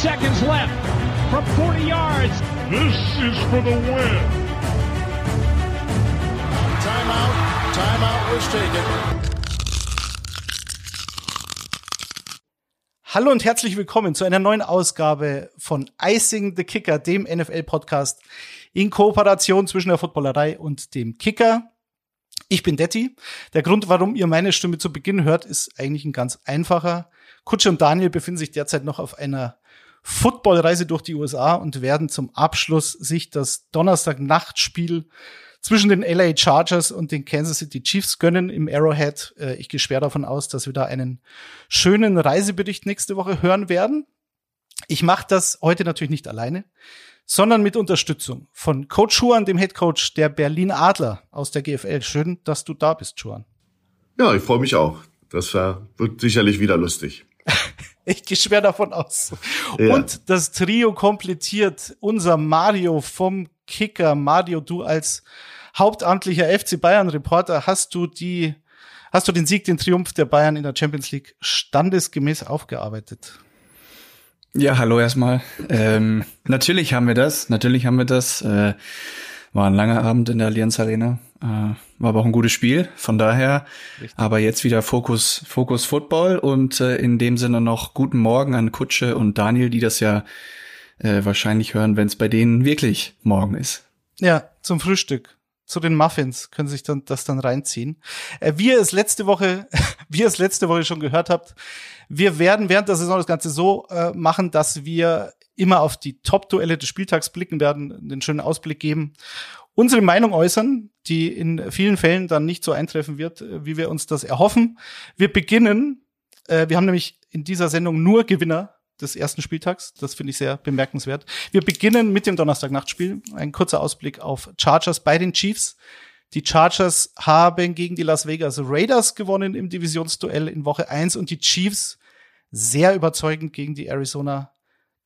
seconds left from 40 yards. This is for the win. Timeout. Timeout was taken. Hallo und herzlich willkommen zu einer neuen Ausgabe von Icing the Kicker, dem NFL-Podcast in Kooperation zwischen der Footballerei und dem Kicker. Ich bin Detti. Der Grund, warum ihr meine Stimme zu Beginn hört, ist eigentlich ein ganz einfacher. Kutsche und Daniel befinden sich derzeit noch auf einer Footballreise durch die USA und werden zum Abschluss sich das Donnerstag-Nachtspiel zwischen den LA Chargers und den Kansas City Chiefs gönnen im Arrowhead. Äh, ich gehe schwer davon aus, dass wir da einen schönen Reisebericht nächste Woche hören werden. Ich mache das heute natürlich nicht alleine, sondern mit Unterstützung von Coach Schuan, dem Head Coach der Berlin Adler aus der GFL. Schön, dass du da bist, Schuan. Ja, ich freue mich auch. Das wird sicherlich wieder lustig. Ich gehe schwer davon aus. Ja. Und das Trio komplettiert unser Mario vom Kicker. Mario, du als hauptamtlicher FC Bayern Reporter hast du die, hast du den Sieg, den Triumph der Bayern in der Champions League standesgemäß aufgearbeitet? Ja, hallo erstmal. Ähm, natürlich haben wir das. Natürlich haben wir das. Äh, war ein langer Abend in der Allianz Arena. Äh, war aber auch ein gutes Spiel. Von daher, Richtig. aber jetzt wieder Fokus, Fokus Football und äh, in dem Sinne noch guten Morgen an Kutsche und Daniel, die das ja äh, wahrscheinlich hören, wenn es bei denen wirklich morgen ist. Ja, zum Frühstück. Zu den Muffins können sich dann das dann reinziehen. Äh, wie ihr es letzte Woche, wie ihr es letzte Woche schon gehört habt, wir werden während der Saison das Ganze so äh, machen, dass wir immer auf die Top-Duelle des Spieltags blicken werden, den schönen Ausblick geben, unsere Meinung äußern, die in vielen Fällen dann nicht so eintreffen wird, äh, wie wir uns das erhoffen. Wir beginnen, äh, wir haben nämlich in dieser Sendung nur Gewinner des ersten Spieltags. Das finde ich sehr bemerkenswert. Wir beginnen mit dem Donnerstag-Nachtspiel. Ein kurzer Ausblick auf Chargers bei den Chiefs. Die Chargers haben gegen die Las Vegas Raiders gewonnen im Divisionsduell in Woche 1 und die Chiefs sehr überzeugend gegen die Arizona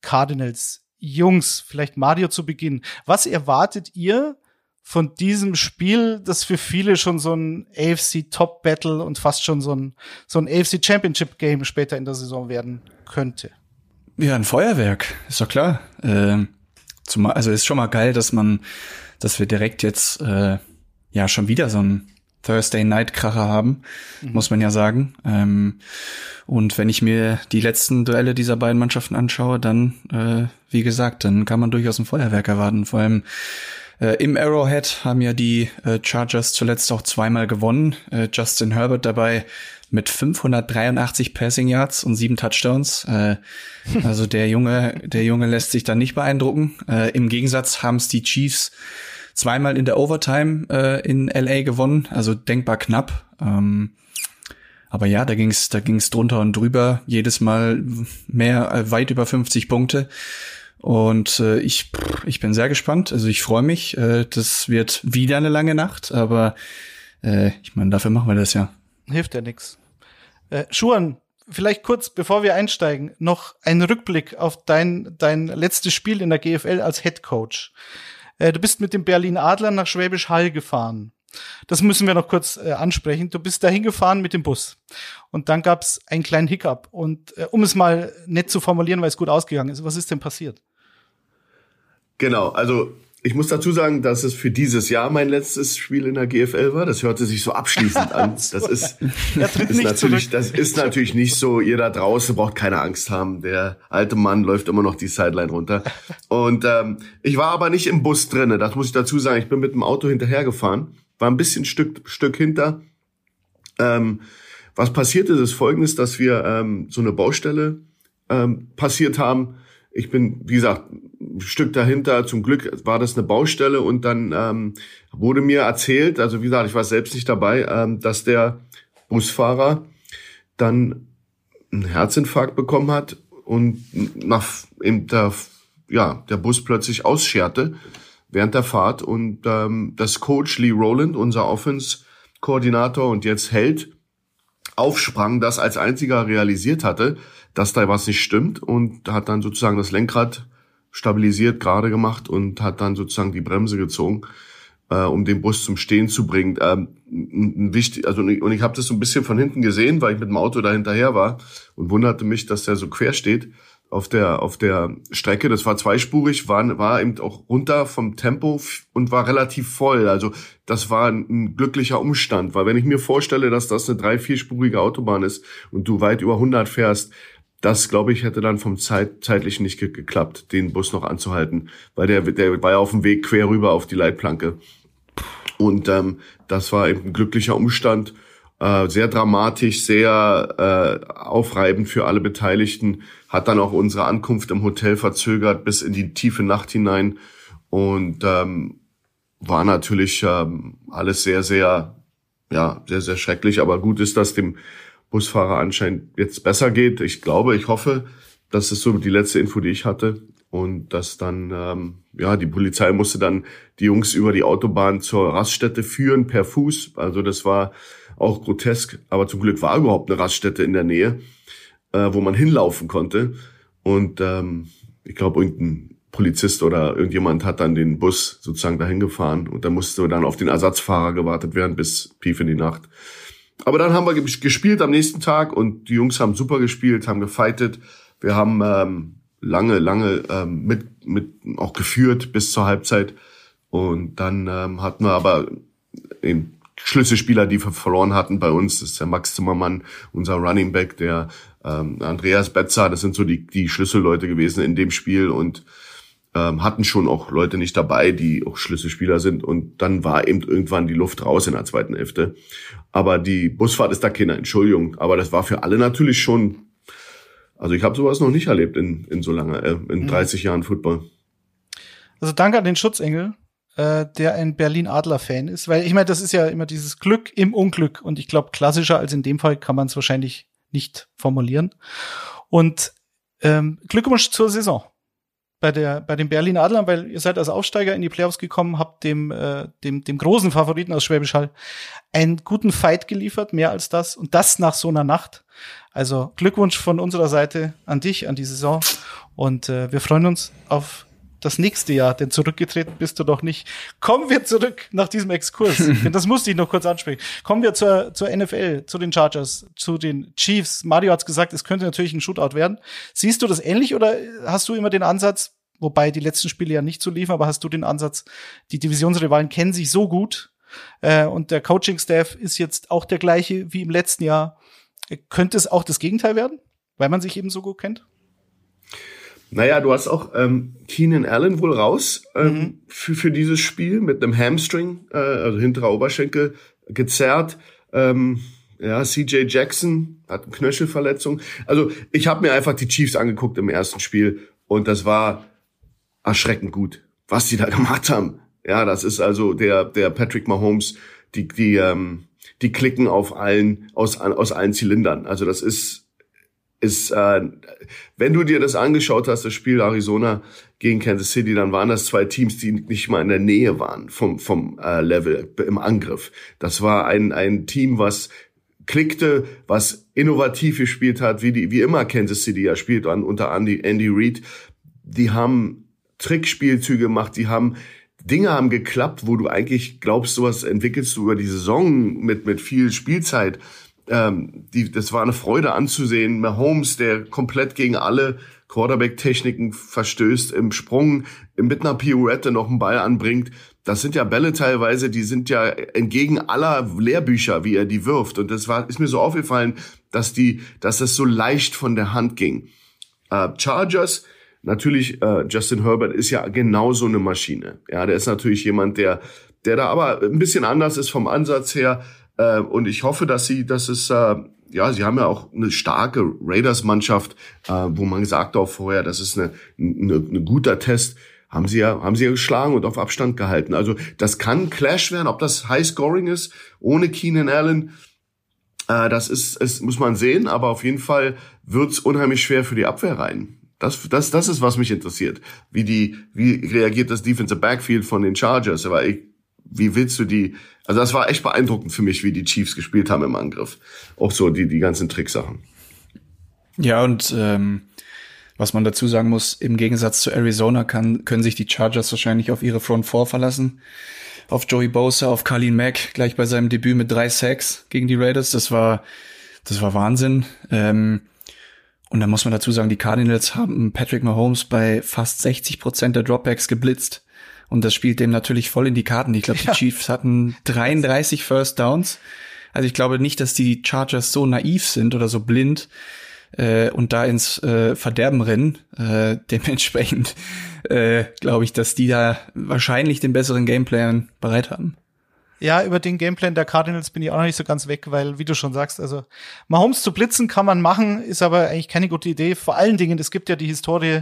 Cardinals. Jungs, vielleicht Mario zu Beginn. Was erwartet ihr von diesem Spiel, das für viele schon so ein AFC Top Battle und fast schon so ein, so ein AFC Championship Game später in der Saison werden könnte? Ja, ein Feuerwerk, ist doch klar. Ähm, zumal, also ist schon mal geil, dass man, dass wir direkt jetzt äh, ja schon wieder so ein Thursday Night Kracher haben, mhm. muss man ja sagen. Ähm, und wenn ich mir die letzten Duelle dieser beiden Mannschaften anschaue, dann, äh, wie gesagt, dann kann man durchaus ein Feuerwerk erwarten. Vor allem äh, im Arrowhead haben ja die äh, Chargers zuletzt auch zweimal gewonnen. Äh, Justin Herbert dabei mit 583 Passing Yards und sieben Touchdowns. Äh, also der Junge, der Junge lässt sich dann nicht beeindrucken. Äh, Im Gegensatz haben es die Chiefs zweimal in der Overtime äh, in LA gewonnen, also denkbar knapp. Ähm, aber ja, da ging's, da ging's drunter und drüber. Jedes Mal mehr, äh, weit über 50 Punkte. Und äh, ich, ich bin sehr gespannt. Also ich freue mich. Äh, das wird wieder eine lange Nacht, aber äh, ich meine, dafür machen wir das ja. Hilft ja nix. Äh, Schuan, vielleicht kurz, bevor wir einsteigen, noch ein Rückblick auf dein, dein letztes Spiel in der GFL als Head Coach. Äh, du bist mit dem Berlin Adler nach Schwäbisch Hall gefahren. Das müssen wir noch kurz äh, ansprechen. Du bist dahin gefahren mit dem Bus. Und dann gab es einen kleinen Hiccup. Und äh, um es mal nett zu formulieren, weil es gut ausgegangen ist, was ist denn passiert? Genau, also ich muss dazu sagen, dass es für dieses Jahr mein letztes Spiel in der GFL war. Das hörte sich so abschließend an. Das ist, ist natürlich, das ist natürlich nicht so. Ihr da draußen braucht keine Angst haben. Der alte Mann läuft immer noch die Sideline runter. Und ähm, ich war aber nicht im Bus drinne. Das muss ich dazu sagen. Ich bin mit dem Auto hinterhergefahren, war ein bisschen Stück Stück hinter. Ähm, was passiert ist, ist Folgendes, dass wir ähm, so eine Baustelle ähm, passiert haben ich bin, wie gesagt, Stück dahinter. Zum Glück war das eine Baustelle und dann ähm, wurde mir erzählt, also wie gesagt, ich war selbst nicht dabei, ähm, dass der Busfahrer dann einen Herzinfarkt bekommen hat und nach eben der, ja, der Bus plötzlich ausscherte während der Fahrt und ähm, das Coach Lee Rowland, unser Offense-Koordinator und jetzt Held, aufsprang, das als einziger realisiert hatte dass da was nicht stimmt und hat dann sozusagen das Lenkrad stabilisiert, gerade gemacht und hat dann sozusagen die Bremse gezogen, äh, um den Bus zum Stehen zu bringen. Ähm, wichtig, also und ich, ich habe das so ein bisschen von hinten gesehen, weil ich mit dem Auto da hinterher war und wunderte mich, dass der so quer steht. auf der auf der Strecke. Das war zweispurig, war war eben auch runter vom Tempo und war relativ voll. Also das war ein glücklicher Umstand, weil wenn ich mir vorstelle, dass das eine drei vierspurige Autobahn ist und du weit über 100 fährst, das glaube ich hätte dann vom Zeit, zeitlichen nicht ge geklappt, den Bus noch anzuhalten, weil der der war ja auf dem Weg quer rüber auf die Leitplanke. Und ähm, das war eben ein glücklicher Umstand äh, sehr dramatisch, sehr äh, aufreibend für alle Beteiligten, hat dann auch unsere Ankunft im Hotel verzögert bis in die tiefe Nacht hinein und ähm, war natürlich ähm, alles sehr, sehr, ja, sehr, sehr schrecklich. Aber gut ist, dass dem Busfahrer anscheinend jetzt besser geht. Ich glaube, ich hoffe, das ist so die letzte Info, die ich hatte. Und dass dann, ähm, ja, die Polizei musste dann die Jungs über die Autobahn zur Raststätte führen per Fuß. Also das war auch grotesk, aber zum Glück war überhaupt eine Raststätte in der Nähe, äh, wo man hinlaufen konnte. Und ähm, ich glaube, irgendein Polizist oder irgendjemand hat dann den Bus sozusagen dahin gefahren und da musste dann auf den Ersatzfahrer gewartet werden bis tief in die Nacht. Aber dann haben wir gespielt am nächsten Tag und die Jungs haben super gespielt, haben gefightet. Wir haben ähm, lange, lange ähm, mit, mit auch geführt bis zur Halbzeit. Und dann ähm, hatten wir aber eben Schlüsselspieler, die wir verloren hatten bei uns. Das ist der Max Zimmermann, unser Running Back, der ähm, Andreas Betzer. Das sind so die, die Schlüsselleute gewesen in dem Spiel und ähm, hatten schon auch Leute nicht dabei, die auch Schlüsselspieler sind. Und dann war eben irgendwann die Luft raus in der zweiten Hälfte. Aber die Busfahrt ist da keine Entschuldigung. Aber das war für alle natürlich schon. Also ich habe sowas noch nicht erlebt in, in so lange, äh, in 30 mhm. Jahren Football. Also danke an den Schutzengel äh, der ein Berlin-Adler-Fan ist, weil ich meine, das ist ja immer dieses Glück im Unglück und ich glaube, klassischer als in dem Fall kann man es wahrscheinlich nicht formulieren. Und ähm, Glückwunsch zur Saison bei der bei den Berlin Adlern, weil ihr seid als Aufsteiger in die Playoffs gekommen, habt dem äh, dem dem großen Favoriten aus Schwäbisch Hall einen guten Fight geliefert, mehr als das und das nach so einer Nacht. Also Glückwunsch von unserer Seite an dich, an die Saison und äh, wir freuen uns auf das nächste Jahr, denn zurückgetreten bist du doch nicht. Kommen wir zurück nach diesem Exkurs, denn das musste ich noch kurz ansprechen. Kommen wir zur, zur NFL, zu den Chargers, zu den Chiefs. Mario hat's gesagt, es könnte natürlich ein Shootout werden. Siehst du das ähnlich oder hast du immer den Ansatz, wobei die letzten Spiele ja nicht so liefen, aber hast du den Ansatz, die Divisionsrivalen kennen sich so gut äh, und der Coaching-Staff ist jetzt auch der gleiche wie im letzten Jahr. Könnte es auch das Gegenteil werden, weil man sich eben so gut kennt? Naja, du hast auch ähm, Keenan Allen wohl raus ähm, mhm. für, für dieses Spiel mit einem Hamstring, äh, also hinterer Oberschenkel, gezerrt. Ähm, ja, CJ Jackson hat eine Knöchelverletzung. Also ich habe mir einfach die Chiefs angeguckt im ersten Spiel und das war erschreckend gut, was die da gemacht haben. Ja, das ist also der der Patrick Mahomes, die die ähm, die klicken auf allen aus aus allen Zylindern. Also das ist ist, äh, wenn du dir das angeschaut hast, das Spiel Arizona gegen Kansas City, dann waren das zwei Teams, die nicht mal in der Nähe waren vom, vom äh, Level im Angriff. Das war ein, ein Team, was klickte, was innovativ gespielt hat, wie, die, wie immer Kansas City ja spielt, an, unter Andy, Andy Reid. Die haben Trickspielzüge gemacht, die haben Dinge haben geklappt, wo du eigentlich glaubst, sowas entwickelst du über die Saison mit, mit viel Spielzeit ähm, die, das war eine Freude anzusehen. Mahomes, der komplett gegen alle Quarterback-Techniken verstößt, im Sprung, mit einer Pirouette noch einen Ball anbringt. Das sind ja Bälle teilweise, die sind ja entgegen aller Lehrbücher, wie er die wirft. Und das war, ist mir so aufgefallen, dass die, dass das so leicht von der Hand ging. Äh, Chargers, natürlich, äh, Justin Herbert ist ja genauso eine Maschine. Ja, der ist natürlich jemand, der, der da aber ein bisschen anders ist vom Ansatz her. Äh, und ich hoffe, dass sie, dass es, äh, ja, sie haben ja auch eine starke Raiders-Mannschaft, äh, wo man gesagt auch vorher, das ist eine, eine, eine guter Test haben sie ja, haben sie ja geschlagen und auf Abstand gehalten. Also das kann Clash werden, ob das High Scoring ist, ohne Keenan Allen. Äh, das ist, es muss man sehen, aber auf jeden Fall wird's unheimlich schwer für die Abwehr rein. Das, das, das ist, was mich interessiert. Wie die, wie reagiert das Defensive Backfield von den Chargers? Aber ich, wie willst du die, also das war echt beeindruckend für mich, wie die Chiefs gespielt haben im Angriff. Auch so die, die ganzen Tricksachen. Ja, und ähm, was man dazu sagen muss, im Gegensatz zu Arizona kann, können sich die Chargers wahrscheinlich auf ihre Front 4 verlassen. Auf Joey Bosa, auf Carlin Mack, gleich bei seinem Debüt mit drei Sacks gegen die Raiders. Das war, das war Wahnsinn. Ähm, und da muss man dazu sagen, die Cardinals haben Patrick Mahomes bei fast 60 Prozent der Dropbacks geblitzt. Und das spielt dem natürlich voll in die Karten. Ich glaube, die ja. Chiefs hatten 33 First Downs. Also ich glaube nicht, dass die Chargers so naiv sind oder so blind äh, und da ins äh, Verderben rennen. Äh, dementsprechend äh, glaube ich, dass die da wahrscheinlich den besseren Gameplan bereit haben. Ja, über den Gameplan der Cardinals bin ich auch noch nicht so ganz weg, weil, wie du schon sagst, also Mahomes zu blitzen kann man machen, ist aber eigentlich keine gute Idee. Vor allen Dingen, es gibt ja die Historie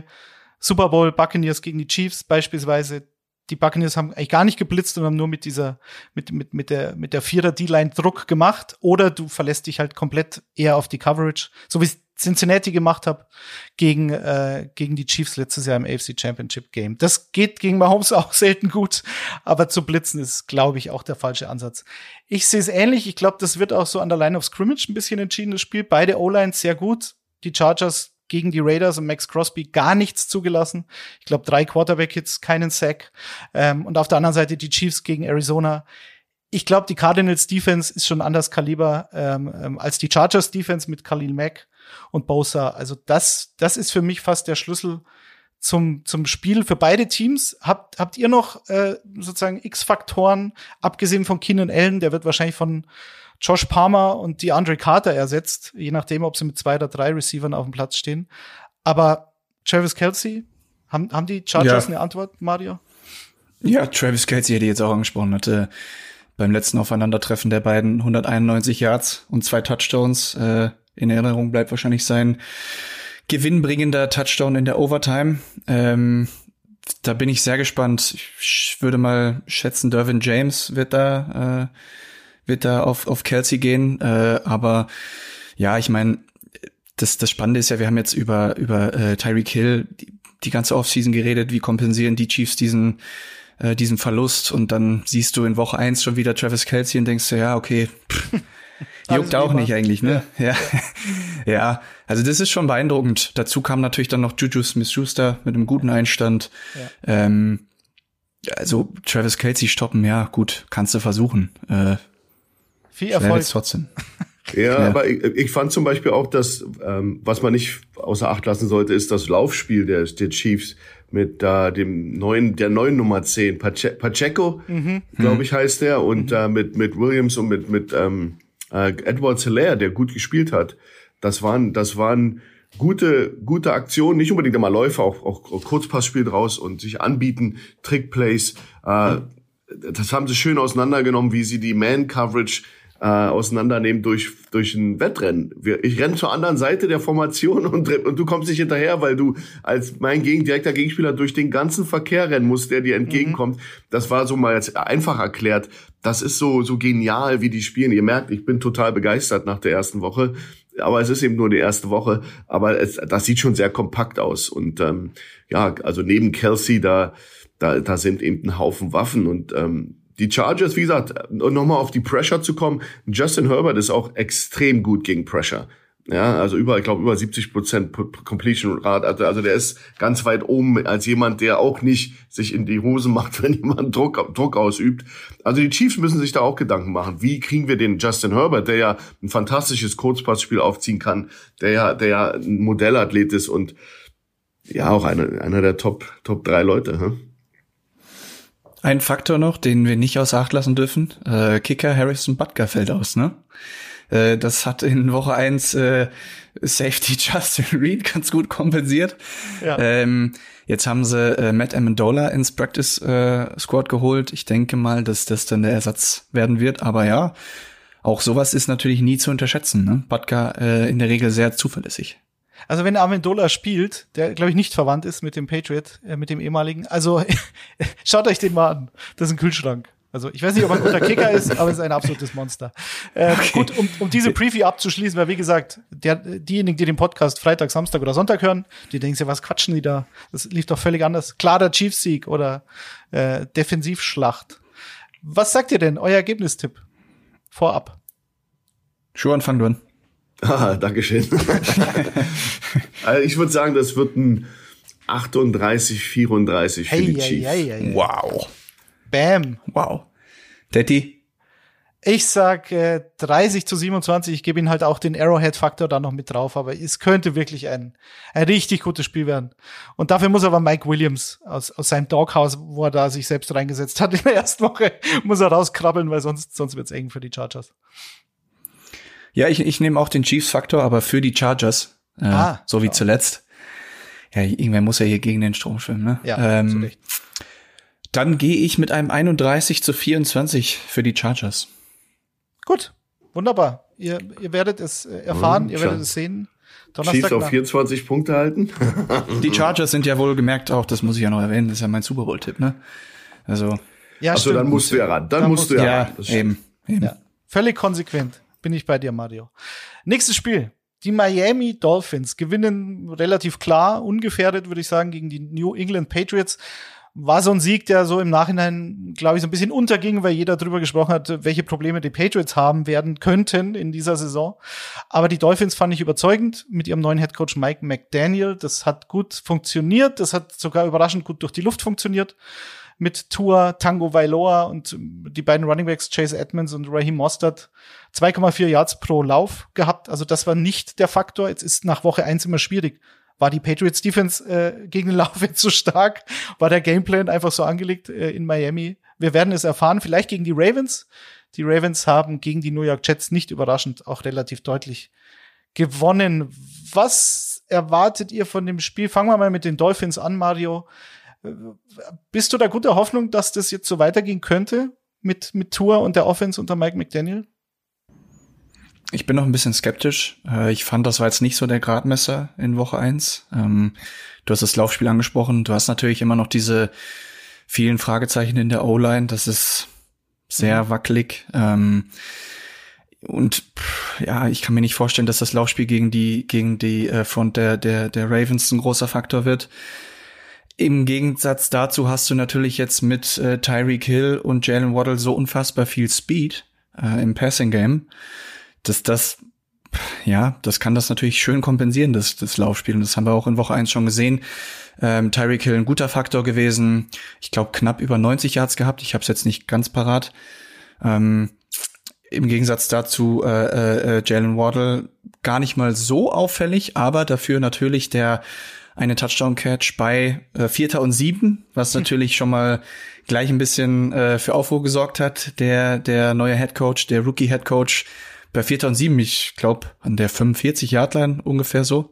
Super Bowl Buccaneers gegen die Chiefs beispielsweise die Buccaneers haben eigentlich gar nicht geblitzt und haben nur mit dieser, mit, mit, mit der, mit der Vierer D-Line Druck gemacht. Oder du verlässt dich halt komplett eher auf die Coverage, so wie es Cincinnati gemacht hat gegen, äh, gegen die Chiefs letztes Jahr im AFC Championship Game. Das geht gegen Mahomes auch selten gut, aber zu blitzen ist, glaube ich, auch der falsche Ansatz. Ich sehe es ähnlich. Ich glaube, das wird auch so an der Line of Scrimmage ein bisschen entschieden, das Spiel. Beide O-Lines sehr gut. Die Chargers gegen die Raiders und Max Crosby gar nichts zugelassen. Ich glaube, drei Quarterback-Hits, keinen Sack. Ähm, und auf der anderen Seite die Chiefs gegen Arizona. Ich glaube, die Cardinals Defense ist schon anders Kaliber ähm, ähm, als die Chargers Defense mit Khalil Mack und Bosa. Also das, das ist für mich fast der Schlüssel zum, zum Spiel für beide Teams. Habt, habt ihr noch äh, sozusagen X-Faktoren, abgesehen von Keenan Allen, der wird wahrscheinlich von Josh Palmer und die Andre Carter ersetzt, je nachdem, ob sie mit zwei oder drei Receivern auf dem Platz stehen. Aber Travis Kelsey, haben, haben die Chargers ja. eine Antwort, Mario? Ja, Travis Kelsey hätte jetzt auch angesprochen, hatte beim letzten Aufeinandertreffen der beiden 191 Yards und zwei Touchdowns. Äh, in Erinnerung bleibt wahrscheinlich sein gewinnbringender Touchdown in der Overtime. Ähm, da bin ich sehr gespannt. Ich würde mal schätzen, Dervin James wird da äh, wird da auf, auf Kelsey gehen. Äh, aber ja, ich meine, das, das Spannende ist ja, wir haben jetzt über, über äh, Tyreek Hill die, die ganze Offseason geredet, wie kompensieren die Chiefs diesen, äh, diesen Verlust und dann siehst du in Woche eins schon wieder Travis Kelsey und denkst du, ja, okay, pff, juckt auch nicht eigentlich, ne? Ja. ja. ja, also das ist schon beeindruckend. Dazu kam natürlich dann noch Juju Smith-Schuster mit einem guten Einstand. Ja. Ähm, also Travis Kelsey stoppen, ja, gut, kannst du versuchen. Äh, viel Erfolg. trotzdem. Ja, ja, aber ich, ich fand zum Beispiel auch, dass ähm, was man nicht außer Acht lassen sollte, ist das Laufspiel der, der Chiefs mit äh, dem neuen, der neuen Nummer 10, Pache Pacheco, mhm. glaube ich, heißt der, und mhm. äh, mit, mit Williams und mit, mit ähm, äh, Edward Hilaire, der gut gespielt hat. Das waren, das waren gute, gute Aktionen, nicht unbedingt immer Läufe, auch, auch, auch Kurzpassspiel draus und sich anbieten, Trickplays. Äh, das haben sie schön auseinandergenommen, wie sie die Man-Coverage äh, auseinandernehmen durch, durch ein Wettrennen. Wir, ich renne zur anderen Seite der Formation und, und du kommst nicht hinterher, weil du als mein gegen, direkter Gegenspieler durch den ganzen Verkehr rennen musst, der dir entgegenkommt. Mhm. Das war so mal jetzt einfach erklärt. Das ist so, so genial, wie die spielen. Ihr merkt, ich bin total begeistert nach der ersten Woche. Aber es ist eben nur die erste Woche. Aber es, das sieht schon sehr kompakt aus. Und ähm, ja, also neben Kelsey da, da, da sind eben ein Haufen Waffen und ähm, die Chargers, wie gesagt, nochmal auf die Pressure zu kommen, Justin Herbert ist auch extrem gut gegen Pressure. Ja, also über, ich glaube, über 70 Prozent Completion Rate. Also, also der ist ganz weit oben als jemand, der auch nicht sich in die Hose macht, wenn jemand Druck, Druck ausübt. Also die Chiefs müssen sich da auch Gedanken machen. Wie kriegen wir den Justin Herbert, der ja ein fantastisches Kurzpassspiel aufziehen kann, der ja, der ja ein Modellathlet ist und ja auch einer, einer der Top, Top drei Leute. Hm? Ein Faktor noch, den wir nicht außer Acht lassen dürfen. Äh, Kicker Harrison Butker fällt aus, ne? Äh, das hat in Woche eins äh, Safety Justin Reed ganz gut kompensiert. Ja. Ähm, jetzt haben sie äh, Matt Amendola ins Practice äh, Squad geholt. Ich denke mal, dass das dann der Ersatz werden wird. Aber ja, auch sowas ist natürlich nie zu unterschätzen. Ne? Butker äh, in der Regel sehr zuverlässig. Also wenn Amendola spielt, der glaube ich nicht verwandt ist mit dem Patriot, äh, mit dem ehemaligen, also schaut euch den mal an. Das ist ein Kühlschrank. Also ich weiß nicht, ob er ein guter Kicker ist, aber es ist ein absolutes Monster. Äh, okay. Gut, um, um diese Preview abzuschließen, weil wie gesagt, der, diejenigen, die den Podcast Freitag, Samstag oder Sonntag hören, die denken sich, was quatschen die da? Das lief doch völlig anders. Klarer Chiefs-Sieg oder äh, Defensivschlacht. Was sagt ihr denn, euer Ergebnistipp? Vorab. Schuhan, fang du an. Ah, Dankeschön. also ich würde sagen, das wird ein 38, 34 für hey, die Chiefs. Hey, hey, wow. Bam. Wow. Daddy? Ich sag äh, 30 zu 27. Ich gebe ihn halt auch den Arrowhead-Faktor da noch mit drauf, aber es könnte wirklich ein, ein richtig gutes Spiel werden. Und dafür muss aber Mike Williams aus, aus seinem Doghouse, wo er da sich selbst reingesetzt hat in der ersten Woche, muss er rauskrabbeln, weil sonst, sonst wird's eng für die Chargers. Ja, ich, ich nehme auch den Chiefs-Faktor, aber für die Chargers. Äh, ah, so wie ja. zuletzt. Ja, irgendwer muss ja hier gegen den Strom schwimmen, ne? Ja, ähm, dann gehe ich mit einem 31 zu 24 für die Chargers. Gut, wunderbar. Ihr, ihr werdet es äh, erfahren, ihr werdet es sehen. Donnerstag Chiefs auf 24 Punkte halten. Die Chargers sind ja wohl gemerkt auch, das muss ich ja noch erwähnen, das ist ja mein Super Bowl-Tipp, ne? Also. Ja, Achso, dann musst du ja ran. Dann, dann musst du ja, ja ran. Eben, eben. Ja. Völlig konsequent. Bin ich bei dir, Mario. Nächstes Spiel. Die Miami Dolphins gewinnen relativ klar, ungefährdet, würde ich sagen, gegen die New England Patriots war so ein Sieg, der so im Nachhinein, glaube ich, so ein bisschen unterging, weil jeder drüber gesprochen hat, welche Probleme die Patriots haben werden könnten in dieser Saison. Aber die Dolphins fand ich überzeugend mit ihrem neuen Headcoach Mike McDaniel. Das hat gut funktioniert. Das hat sogar überraschend gut durch die Luft funktioniert. Mit Tour, Tango Vailoa und die beiden Runningbacks Chase Edmonds und Raheem Mostert 2,4 Yards pro Lauf gehabt. Also das war nicht der Faktor. Jetzt ist nach Woche eins immer schwierig war die Patriots Defense äh, gegen den Lauf jetzt so stark? War der Gameplan einfach so angelegt äh, in Miami? Wir werden es erfahren, vielleicht gegen die Ravens. Die Ravens haben gegen die New York Jets nicht überraschend auch relativ deutlich gewonnen. Was erwartet ihr von dem Spiel? Fangen wir mal mit den Dolphins an, Mario. Bist du da guter Hoffnung, dass das jetzt so weitergehen könnte mit, mit Tour und der Offense unter Mike McDaniel? Ich bin noch ein bisschen skeptisch. Äh, ich fand, das war jetzt nicht so der Gradmesser in Woche eins. Ähm, du hast das Laufspiel angesprochen. Du hast natürlich immer noch diese vielen Fragezeichen in der O-Line. Das ist sehr mhm. wackelig. Ähm, und ja, ich kann mir nicht vorstellen, dass das Laufspiel gegen die gegen die äh, Front der der der Ravens ein großer Faktor wird. Im Gegensatz dazu hast du natürlich jetzt mit äh, Tyreek Hill und Jalen Waddle so unfassbar viel Speed äh, im Passing Game dass das, ja, das kann das natürlich schön kompensieren, das, das Laufspiel. Und das haben wir auch in Woche eins schon gesehen. Ähm, Tyreek Hill ein guter Faktor gewesen. Ich glaube, knapp über 90 Yards gehabt. Ich habe es jetzt nicht ganz parat. Ähm, Im Gegensatz dazu äh, äh, Jalen Waddle gar nicht mal so auffällig, aber dafür natürlich der eine Touchdown-Catch bei äh, Vierter und Sieben, was hm. natürlich schon mal gleich ein bisschen äh, für Aufruhr gesorgt hat. Der, der neue Head Coach, der Rookie Head Coach bei Vierter und Sieben, ich glaube, an der 45 Yard Line ungefähr so.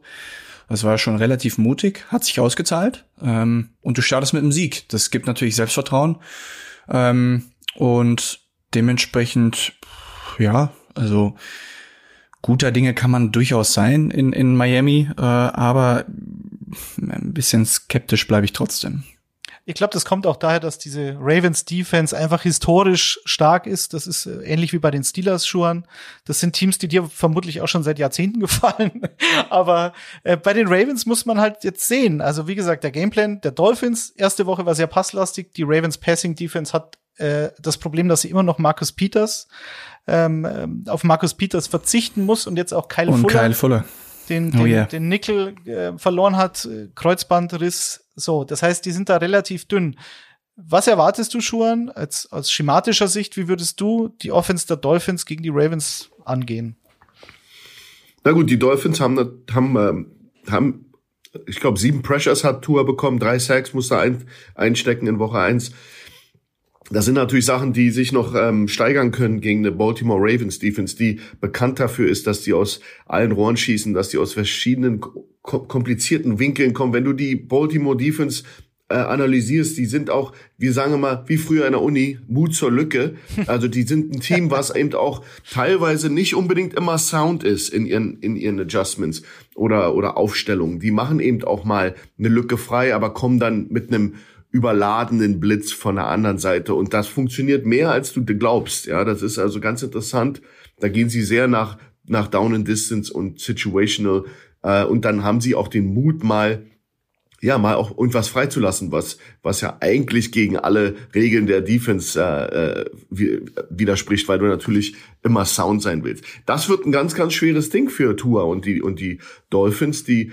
Das war schon relativ mutig, hat sich ausgezahlt. Ähm, und du startest mit einem Sieg. Das gibt natürlich Selbstvertrauen. Ähm, und dementsprechend, ja, also guter Dinge kann man durchaus sein in, in Miami, äh, aber ein bisschen skeptisch bleibe ich trotzdem. Ich glaube, das kommt auch daher, dass diese Ravens Defense einfach historisch stark ist. Das ist äh, ähnlich wie bei den Steelers Schuhen. Das sind Teams, die dir vermutlich auch schon seit Jahrzehnten gefallen. Aber äh, bei den Ravens muss man halt jetzt sehen. Also wie gesagt, der Gameplan der Dolphins erste Woche war sehr passlastig. Die Ravens Passing Defense hat äh, das Problem, dass sie immer noch Marcus Peters ähm, ähm auf Marcus Peters verzichten muss und jetzt auch Kyle und Fuller. Kyle Fuller den, den, oh yeah. den Nickel äh, verloren hat, äh, Kreuzbandriss. So, das heißt, die sind da relativ dünn. Was erwartest du, Schuan, als, aus schematischer Sicht, wie würdest du die Offense der Dolphins gegen die Ravens angehen? Na gut, die Dolphins haben, haben, ähm, haben ich glaube, sieben Pressures hat Tour bekommen, drei Sacks musste ein, einstecken in Woche eins. Das sind natürlich Sachen, die sich noch ähm, steigern können gegen eine Baltimore Ravens Defense, die bekannt dafür ist, dass die aus allen Rohren schießen, dass die aus verschiedenen komplizierten Winkeln kommen. Wenn du die Baltimore Defense äh, analysierst, die sind auch, wir sagen immer, wie früher in der Uni, Mut zur Lücke. Also die sind ein Team, was eben auch teilweise nicht unbedingt immer Sound ist in ihren, in ihren Adjustments oder, oder Aufstellungen. Die machen eben auch mal eine Lücke frei, aber kommen dann mit einem überladenen Blitz von der anderen Seite. Und das funktioniert mehr, als du glaubst. Ja, das ist also ganz interessant. Da gehen sie sehr nach, nach Down and Distance und Situational. Äh, und dann haben sie auch den Mut, mal ja, mal auch irgendwas freizulassen, was, was ja eigentlich gegen alle Regeln der Defense äh, äh widerspricht, weil du natürlich immer Sound sein willst. Das wird ein ganz, ganz schweres Ding für Tua und die, und die Dolphins, die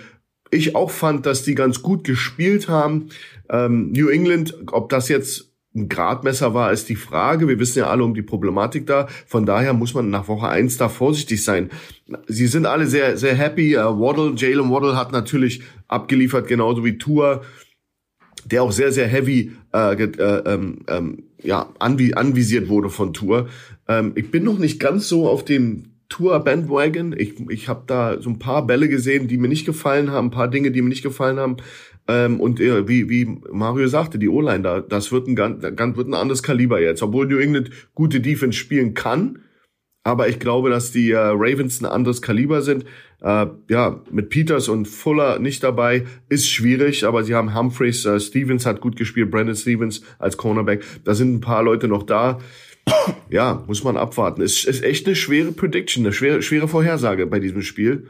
ich auch fand, dass die ganz gut gespielt haben. Ähm, New England, ob das jetzt ein Gradmesser war, ist die Frage. Wir wissen ja alle um die Problematik da. Von daher muss man nach Woche eins da vorsichtig sein. Sie sind alle sehr, sehr happy. Uh, Waddle, Jalen Waddle hat natürlich abgeliefert, genauso wie Tour, der auch sehr, sehr heavy äh, äh, ähm, ähm, ja, anvi anvisiert wurde von Tour. Ähm, ich bin noch nicht ganz so auf dem Tour Bandwagon. Ich, ich habe da so ein paar Bälle gesehen, die mir nicht gefallen haben, ein paar Dinge, die mir nicht gefallen haben. Ähm, und äh, wie, wie Mario sagte, die O-Line, da, das wird ein, ganz, wird ein anderes Kaliber jetzt. Obwohl New England gute Defense spielen kann, aber ich glaube, dass die äh, Ravens ein anderes Kaliber sind. Äh, ja, mit Peters und Fuller nicht dabei ist schwierig, aber sie haben Humphreys, äh, Stevens hat gut gespielt, Brandon Stevens als Cornerback. Da sind ein paar Leute noch da. Ja, muss man abwarten. Es ist echt eine schwere Prediction, eine schwere, schwere Vorhersage bei diesem Spiel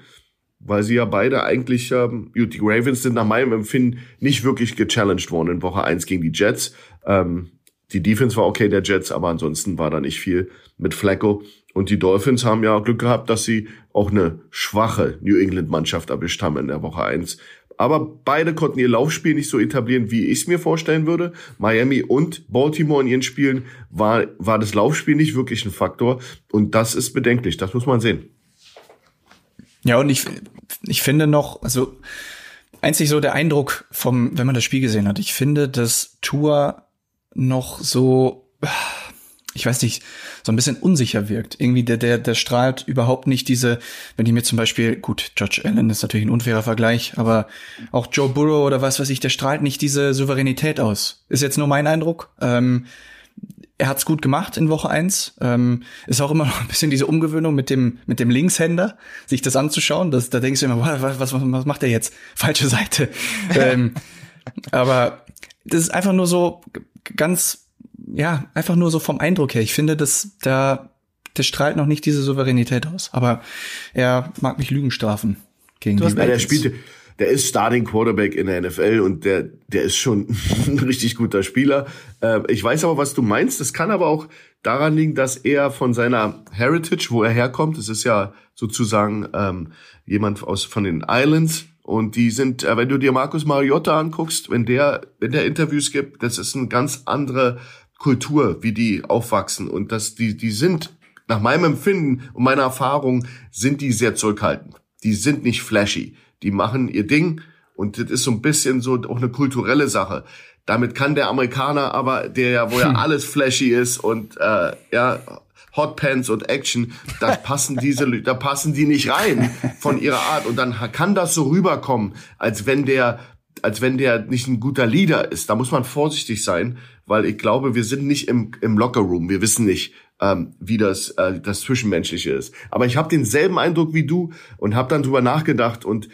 weil sie ja beide eigentlich, ähm, die Ravens sind nach meinem Empfinden nicht wirklich gechallenged worden in Woche eins gegen die Jets. Ähm, die Defense war okay der Jets, aber ansonsten war da nicht viel mit Flacco. Und die Dolphins haben ja Glück gehabt, dass sie auch eine schwache New England-Mannschaft erwischt haben in der Woche eins. Aber beide konnten ihr Laufspiel nicht so etablieren, wie ich es mir vorstellen würde. Miami und Baltimore in ihren Spielen war, war das Laufspiel nicht wirklich ein Faktor. Und das ist bedenklich, das muss man sehen. Ja, und ich, ich finde noch, also einzig so der Eindruck vom, wenn man das Spiel gesehen hat, ich finde, dass Tour noch so, ich weiß nicht, so ein bisschen unsicher wirkt. Irgendwie der, der, der strahlt überhaupt nicht diese, wenn ich mir zum Beispiel, gut, George Allen ist natürlich ein unfairer Vergleich, aber auch Joe Burrow oder was weiß ich, der strahlt nicht diese Souveränität aus. Ist jetzt nur mein Eindruck. Ähm, er hat's gut gemacht in Woche eins. Ähm, ist auch immer noch ein bisschen diese Umgewöhnung mit dem, mit dem Linkshänder, sich das anzuschauen. Das, da denkst du immer, was, was, was macht er jetzt? Falsche Seite. ähm, aber das ist einfach nur so ganz, ja, einfach nur so vom Eindruck her. Ich finde, dass da, der strahlt noch nicht diese Souveränität aus. Aber er mag mich Lügen strafen gegen du die hast, Der spielte, der ist Starting Quarterback in der NFL und der, der ist schon ein richtig guter Spieler. Äh, ich weiß aber, was du meinst. Das kann aber auch daran liegen, dass er von seiner Heritage, wo er herkommt, das ist ja sozusagen ähm, jemand aus von den Islands, und die sind, äh, wenn du dir Markus Mariotta anguckst, wenn der, wenn der Interviews gibt, das ist eine ganz andere Kultur, wie die aufwachsen. Und das, die, die sind, nach meinem Empfinden und meiner Erfahrung, sind die sehr zurückhaltend. Die sind nicht flashy die machen ihr Ding und das ist so ein bisschen so auch eine kulturelle Sache. Damit kann der Amerikaner aber, der ja, wo ja hm. alles flashy ist und äh, ja, Hotpants und Action, da passen diese, da passen die nicht rein von ihrer Art und dann kann das so rüberkommen, als wenn der, als wenn der nicht ein guter Leader ist. Da muss man vorsichtig sein, weil ich glaube, wir sind nicht im, im Locker Room. Wir wissen nicht, ähm, wie das, äh, das Zwischenmenschliche ist. Aber ich habe denselben Eindruck wie du und habe dann drüber nachgedacht und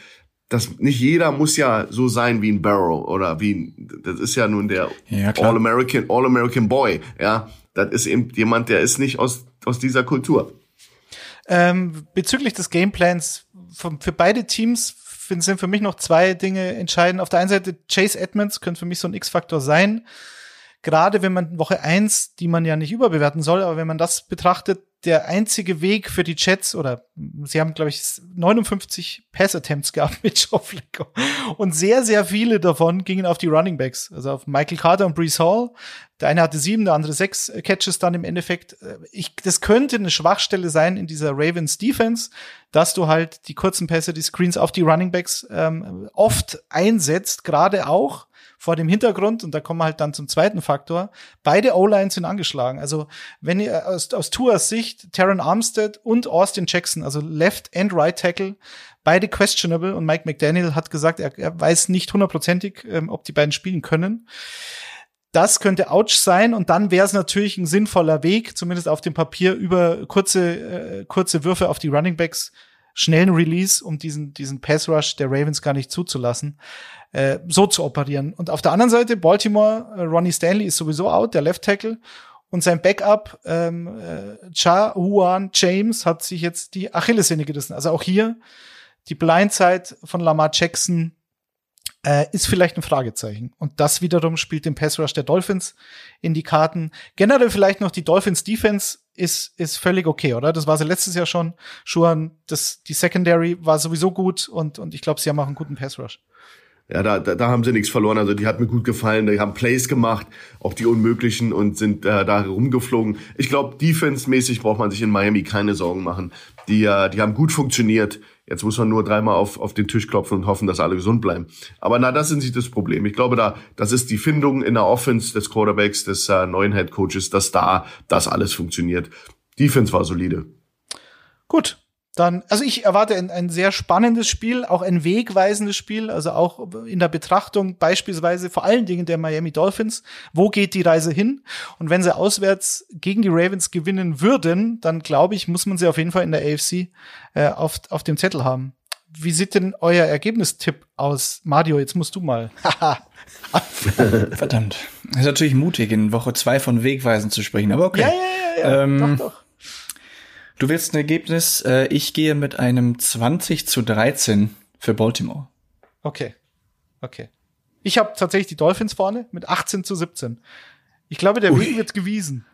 das nicht jeder muss ja so sein wie ein Barrow oder wie ein, das ist ja nun der ja, All-American All-American Boy, ja. Das ist eben jemand, der ist nicht aus aus dieser Kultur. Ähm, bezüglich des Gameplans für beide Teams sind für mich noch zwei Dinge entscheidend. Auf der einen Seite Chase Edmonds könnte für mich so ein X-Faktor sein gerade wenn man Woche eins, die man ja nicht überbewerten soll, aber wenn man das betrachtet, der einzige Weg für die Jets oder sie haben, glaube ich, 59 Pass-Attempts gehabt mit Joe Flacco. Und sehr, sehr viele davon gingen auf die Running Backs, also auf Michael Carter und Brees Hall. Der eine hatte sieben, der andere sechs Catches dann im Endeffekt. Ich, das könnte eine Schwachstelle sein in dieser Ravens Defense, dass du halt die kurzen Pässe, die Screens auf die Running Backs ähm, oft einsetzt, gerade auch vor dem Hintergrund, und da kommen wir halt dann zum zweiten Faktor, beide O-Lines sind angeschlagen. Also wenn ihr aus, aus Tours Sicht, Taron Armstead und Austin Jackson, also Left and Right Tackle, beide questionable und Mike McDaniel hat gesagt, er, er weiß nicht hundertprozentig, ähm, ob die beiden spielen können. Das könnte ouch sein und dann wäre es natürlich ein sinnvoller Weg, zumindest auf dem Papier, über kurze, äh, kurze Würfe auf die Running Backs schnellen Release, um diesen, diesen Pass Rush der Ravens gar nicht zuzulassen, äh, so zu operieren. Und auf der anderen Seite, Baltimore, äh, Ronnie Stanley ist sowieso out, der Left Tackle. Und sein Backup, ähm, äh, Cha Huan James, hat sich jetzt die Achillessehne gerissen. Also auch hier die Blindside von Lamar Jackson äh, ist vielleicht ein Fragezeichen. Und das wiederum spielt den Pass Rush der Dolphins in die Karten. Generell vielleicht noch die Dolphins Defense ist, ist völlig okay, oder? Das war sie letztes Jahr schon. Schuhan, das, die Secondary war sowieso gut und, und ich glaube, sie haben auch einen guten Pass Rush. Ja, da, da, da haben sie nichts verloren. Also die hat mir gut gefallen. Die haben Plays gemacht, auch die unmöglichen und sind äh, da rumgeflogen. Ich glaube, defense-mäßig braucht man sich in Miami keine Sorgen machen. Die, äh, die haben gut funktioniert. Jetzt muss man nur dreimal auf, auf den Tisch klopfen und hoffen, dass alle gesund bleiben. Aber na, das ist nicht das Problem. Ich glaube, da, das ist die Findung in der Offense des Quarterbacks, des äh, neuen Head Coaches, dass da das alles funktioniert. Defense war solide. Gut, dann, also ich erwarte ein, ein sehr spannendes Spiel, auch ein wegweisendes Spiel, also auch in der Betrachtung beispielsweise vor allen Dingen der Miami Dolphins. Wo geht die Reise hin? Und wenn sie auswärts gegen die Ravens gewinnen würden, dann glaube ich, muss man sie auf jeden Fall in der AFC äh, auf, auf dem Zettel haben. Wie sieht denn euer Ergebnistipp aus? Mario, jetzt musst du mal. Verdammt. Das ist natürlich mutig, in Woche zwei von Wegweisen zu sprechen, aber okay. Ja, ja, ja, ja. Ähm, doch, doch. Du willst ein Ergebnis? Äh, ich gehe mit einem 20 zu 13 für Baltimore. Okay. Okay. Ich habe tatsächlich die Dolphins vorne mit 18 zu 17. Ich glaube, der Ui. Weg wird gewiesen.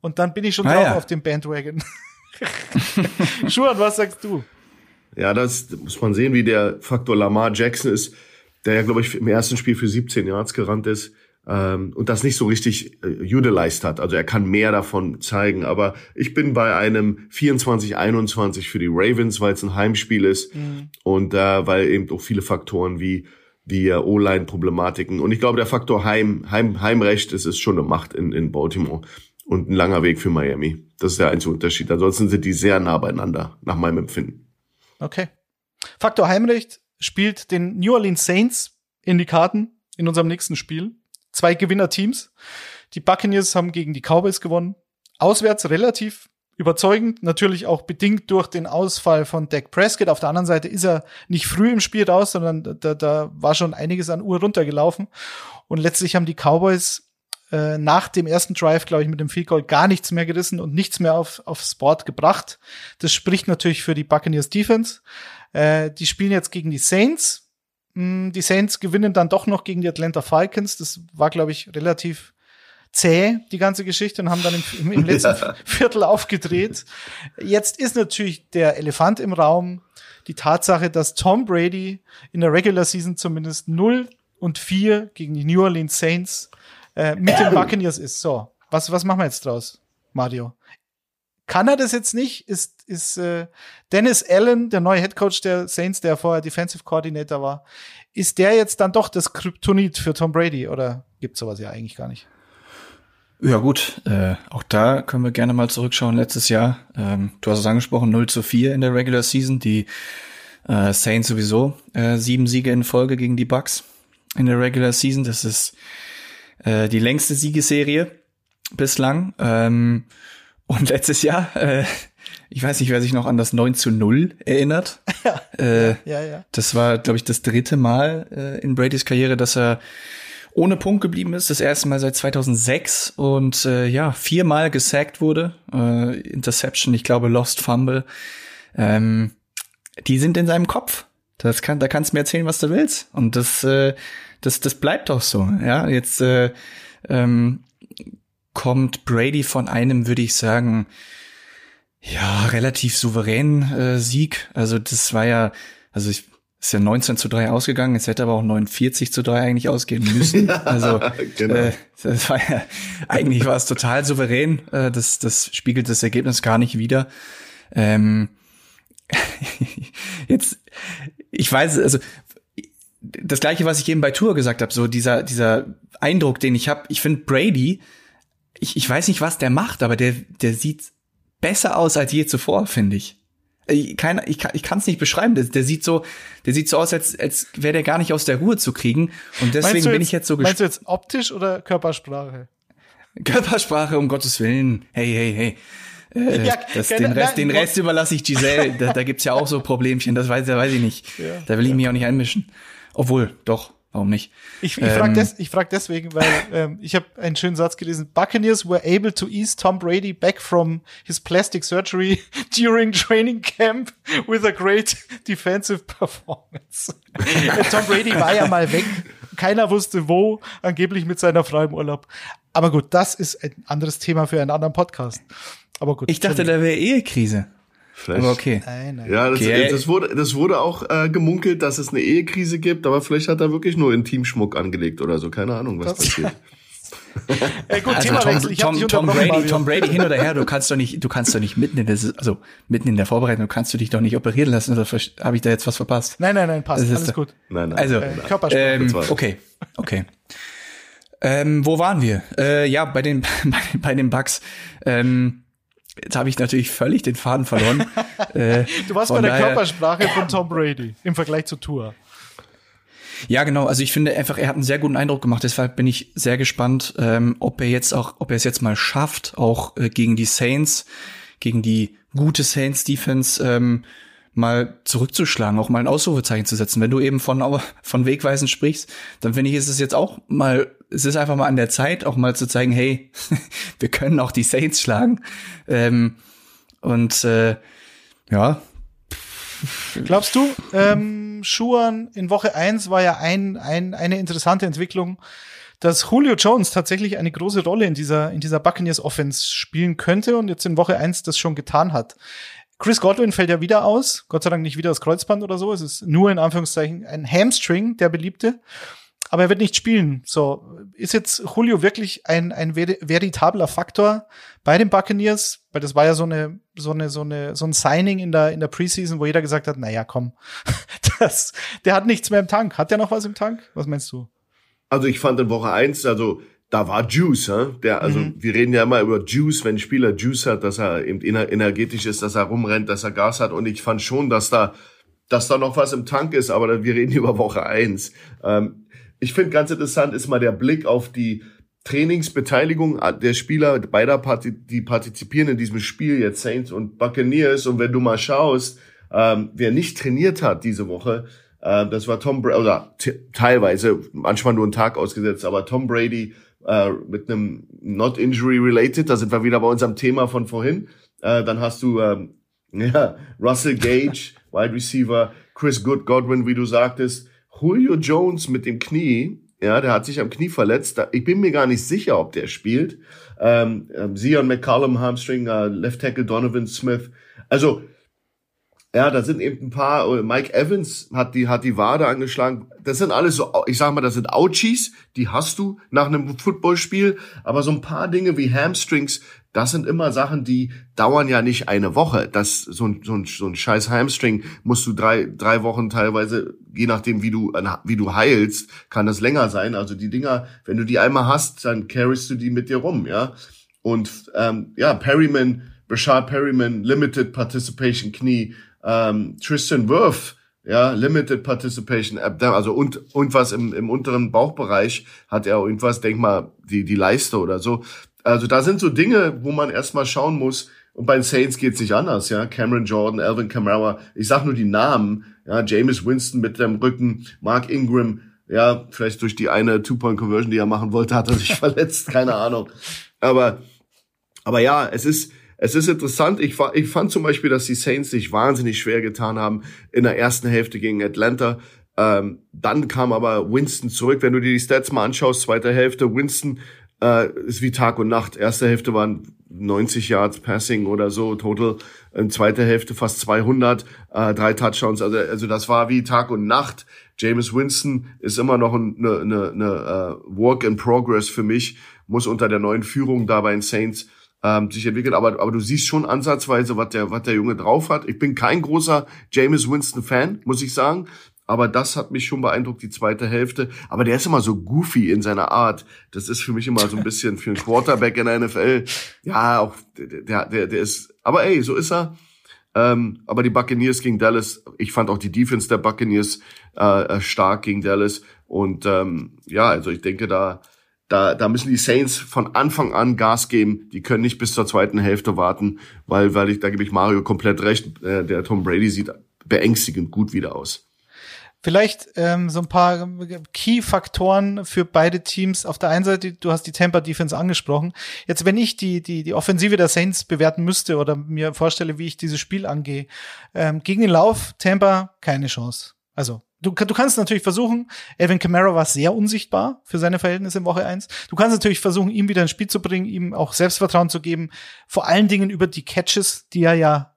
Und dann bin ich schon ah, drauf ja. auf dem Bandwagon. Schuhan, was sagst du? Ja, das muss man sehen, wie der Faktor Lamar Jackson ist, der ja, glaube ich, im ersten Spiel für 17 Yards gerannt ist ähm, und das nicht so richtig äh, utilized hat. Also er kann mehr davon zeigen. Aber ich bin bei einem 24-21 für die Ravens, weil es ein Heimspiel ist mhm. und äh, weil eben auch viele Faktoren wie die äh, O-Line-Problematiken. Und ich glaube, der Faktor Heim, Heim, Heimrecht ist, ist schon eine Macht in, in Baltimore und ein langer Weg für Miami. Das ist der einzige Unterschied. Ansonsten sind die sehr nah beieinander, nach meinem Empfinden. Okay. Faktor Heimrecht spielt den New Orleans Saints in die Karten in unserem nächsten Spiel zwei Gewinnerteams. Die Buccaneers haben gegen die Cowboys gewonnen. Auswärts relativ überzeugend, natürlich auch bedingt durch den Ausfall von Dak Prescott. Auf der anderen Seite ist er nicht früh im Spiel raus, sondern da, da war schon einiges an Uhr runtergelaufen. Und letztlich haben die Cowboys äh, nach dem ersten Drive, glaube ich, mit dem Field Goal gar nichts mehr gerissen und nichts mehr auf, aufs Board gebracht. Das spricht natürlich für die Buccaneers Defense. Äh, die spielen jetzt gegen die Saints. Hm, die Saints gewinnen dann doch noch gegen die Atlanta Falcons. Das war, glaube ich, relativ zäh, die ganze Geschichte, und haben dann im, im letzten ja. Viertel aufgedreht. Jetzt ist natürlich der Elefant im Raum die Tatsache, dass Tom Brady in der Regular Season zumindest 0 und 4 gegen die New Orleans Saints äh, mit den Buccaneers ist. So, was, was machen wir jetzt draus, Mario? Kann er das jetzt nicht? Ist, ist äh, Dennis Allen, der neue Head Coach der Saints, der vorher Defensive Coordinator war, ist der jetzt dann doch das Kryptonit für Tom Brady oder gibt sowas ja eigentlich gar nicht? Ja gut, äh, auch da können wir gerne mal zurückschauen. Letztes Jahr, ähm, du hast es angesprochen, 0 zu 4 in der Regular Season. Die äh, Saints sowieso äh, sieben Siege in Folge gegen die Bucks in der Regular Season. Das ist äh, die längste Siegeserie bislang. Ähm, und letztes Jahr, äh, ich weiß nicht, wer sich noch an das 9 zu 0 erinnert. Ja, äh, ja, ja. Das war, glaube ich, das dritte Mal äh, in Bradys Karriere, dass er ohne Punkt geblieben ist. Das erste Mal seit 2006 und äh, ja, viermal gesackt wurde. Äh, Interception, ich glaube, Lost Fumble. Ähm, die sind in seinem Kopf. Das kann, da kannst du mir erzählen, was du willst. Und das, äh, das, das bleibt auch so. Ja, jetzt äh, ähm, kommt Brady von einem, würde ich sagen, ja, relativ souveränen äh, Sieg. Also das war ja, also ich ist ja 19 zu 3 ausgegangen, es hätte aber auch 49 zu 3 eigentlich ausgehen müssen. also genau. äh, das war ja, eigentlich war es total souverän. Äh, das, das spiegelt das Ergebnis gar nicht wider. Ähm, jetzt, ich weiß, also das gleiche, was ich eben bei Tour gesagt habe, so dieser, dieser Eindruck, den ich habe, ich finde Brady ich, ich weiß nicht, was der macht, aber der, der sieht besser aus als je zuvor, finde ich. Ich kann ich kann ich kann es nicht beschreiben. Der, der sieht so, der sieht so aus, als als wäre der gar nicht aus der Ruhe zu kriegen. Und deswegen bin ich jetzt so gespannt. Meinst du jetzt optisch oder Körpersprache? Körpersprache, um Gottes Willen. Hey, hey, hey. Äh, ja, das, den Rest, den Rest überlasse ich Giselle. da, da gibt's ja auch so Problemchen. Das weiß, weiß ich nicht. Ja, da will ich mich auch nicht einmischen. Obwohl, doch. Warum nicht? Ich, ich ähm, frage des, frag deswegen, weil ähm, ich habe einen schönen Satz gelesen. Buccaneers were able to ease Tom Brady back from his plastic surgery during training camp with a great defensive performance. Tom Brady war ja mal weg. Keiner wusste wo, angeblich mit seiner Frau im Urlaub. Aber gut, das ist ein anderes Thema für einen anderen Podcast. Aber gut. Ich dachte, da wäre Ehekrise. Vielleicht. Aber okay. Nein, nein. Ja, das, okay. das, wurde, das wurde auch äh, gemunkelt, dass es eine Ehekrise gibt, aber vielleicht hat er wirklich nur Intimschmuck angelegt oder so. Keine Ahnung, was das passiert. Ey, gut, also. Tom, Tom, Tom, Brady, Tom Brady hin oder her, du kannst doch nicht, du kannst doch nicht mitten in der, also mitten in der Vorbereitung, kannst du dich doch nicht operieren lassen, oder habe ich da jetzt was verpasst? Nein, nein, nein, passt, alles gut. Nein, nein. Also, äh, ähm, okay, okay. Ähm, wo waren wir? Äh, ja, bei den, bei, bei den Bugs. Ähm, jetzt habe ich natürlich völlig den Faden verloren. äh, du warst bei der daher, Körpersprache von Tom Brady im Vergleich zu Tour. Ja, genau. Also ich finde einfach, er hat einen sehr guten Eindruck gemacht. Deshalb bin ich sehr gespannt, ähm, ob er jetzt auch, ob er es jetzt mal schafft, auch äh, gegen die Saints, gegen die gute Saints Defense ähm, mal zurückzuschlagen, auch mal ein Ausrufezeichen zu setzen. Wenn du eben von von Wegweisen sprichst, dann finde ich, ist es jetzt auch mal, es ist einfach mal an der Zeit, auch mal zu zeigen, hey, wir können auch die Saints schlagen. Ähm, und äh, ja, Glaubst du, ähm, Schuhan in Woche eins war ja ein, ein, eine interessante Entwicklung, dass Julio Jones tatsächlich eine große Rolle in dieser, in dieser Buccaneers Offense spielen könnte und jetzt in Woche eins das schon getan hat. Chris Godwin fällt ja wieder aus, Gott sei Dank nicht wieder das Kreuzband oder so, es ist nur in Anführungszeichen ein Hamstring, der beliebte aber er wird nicht spielen. So, ist jetzt Julio wirklich ein, ein veritabler Faktor bei den Buccaneers? Weil das war ja so eine, so eine, so eine, so ein Signing in der, in der Preseason, wo jeder gesagt hat, naja, komm, das, der hat nichts mehr im Tank. Hat der noch was im Tank? Was meinst du? Also ich fand in Woche eins, also da war Juice, hä? der, also mhm. wir reden ja immer über Juice, wenn ein Spieler Juice hat, dass er eben energetisch ist, dass er rumrennt, dass er Gas hat und ich fand schon, dass da, dass da noch was im Tank ist, aber wir reden über Woche eins. Ähm, ich finde ganz interessant ist mal der Blick auf die Trainingsbeteiligung der Spieler beider Parti die partizipieren in diesem Spiel jetzt Saints und Buccaneers und wenn du mal schaust, ähm, wer nicht trainiert hat diese Woche, äh, das war Tom Brady oder teilweise manchmal nur einen Tag ausgesetzt, aber Tom Brady äh, mit einem not injury related, da sind wir wieder bei unserem Thema von vorhin. Äh, dann hast du ähm, ja, Russell Gage, Wide Receiver, Chris Good Godwin, wie du sagtest, Julio Jones mit dem Knie, ja, der hat sich am Knie verletzt. Ich bin mir gar nicht sicher, ob der spielt. Ähm, ähm, Zion McCollum, Hamstring, äh, Left Tackle Donovan Smith. Also, ja, da sind eben ein paar, äh, Mike Evans hat die, hat die Wade angeschlagen. Das sind alles so, ich sag mal, das sind Ouchies, die hast du nach einem Footballspiel. Aber so ein paar Dinge wie Hamstrings, das sind immer Sachen, die dauern ja nicht eine Woche. Das, so ein, so ein, so ein scheiß Hamstring musst du drei, drei Wochen teilweise, je nachdem, wie du, wie du heilst, kann das länger sein. Also die Dinger, wenn du die einmal hast, dann carryst du die mit dir rum, ja. Und, ähm, ja, Perryman, Bashard Perryman, Limited Participation Knie, ähm, Tristan Wirth, ja, Limited Participation, äh, also und, und was im, im unteren Bauchbereich hat er irgendwas, denk mal, die, die Leiste oder so. Also da sind so Dinge, wo man erstmal schauen muss. Und bei den Saints geht's nicht anders, ja. Cameron Jordan, Alvin Kamara, ich sag nur die Namen, ja, James Winston mit dem Rücken, Mark Ingram, ja, vielleicht durch die eine Two-Point-Conversion, die er machen wollte, hat er sich verletzt, keine Ahnung. Aber, aber ja, es ist, es ist interessant. Ich, ich fand zum Beispiel, dass die Saints sich wahnsinnig schwer getan haben in der ersten Hälfte gegen Atlanta. Ähm, dann kam aber Winston zurück. Wenn du dir die Stats mal anschaust, zweite Hälfte, Winston äh, ist wie Tag und Nacht. Erste Hälfte waren 90 Yards Passing oder so total. In zweiter Hälfte fast 200, äh, drei Touchdowns. Also, also das war wie Tag und Nacht. James Winston ist immer noch eine, eine, eine uh, Work in Progress für mich. Muss unter der neuen Führung da bei den Saints ähm, sich entwickeln. Aber, aber du siehst schon ansatzweise, was der, was der Junge drauf hat. Ich bin kein großer James Winston Fan, muss ich sagen aber das hat mich schon beeindruckt, die zweite Hälfte. Aber der ist immer so goofy in seiner Art. Das ist für mich immer so ein bisschen für einen Quarterback in der NFL. Ja, auch der, der, der ist. Aber ey, so ist er. Ähm, aber die Buccaneers gegen Dallas, ich fand auch die Defense der Buccaneers äh, stark gegen Dallas. Und ähm, ja, also ich denke, da, da, da müssen die Saints von Anfang an Gas geben. Die können nicht bis zur zweiten Hälfte warten, weil, weil ich, da gebe ich Mario komplett recht. Äh, der Tom Brady sieht beängstigend gut wieder aus. Vielleicht ähm, so ein paar Key-Faktoren für beide Teams. Auf der einen Seite, du hast die Tampa Defense angesprochen. Jetzt, wenn ich die, die, die Offensive der Saints bewerten müsste oder mir vorstelle, wie ich dieses Spiel angehe, ähm, gegen den Lauf, Tampa, keine Chance. Also, du, du kannst natürlich versuchen, Elvin Kamara war sehr unsichtbar für seine Verhältnisse in Woche eins. Du kannst natürlich versuchen, ihm wieder ins Spiel zu bringen, ihm auch Selbstvertrauen zu geben, vor allen Dingen über die Catches, die er ja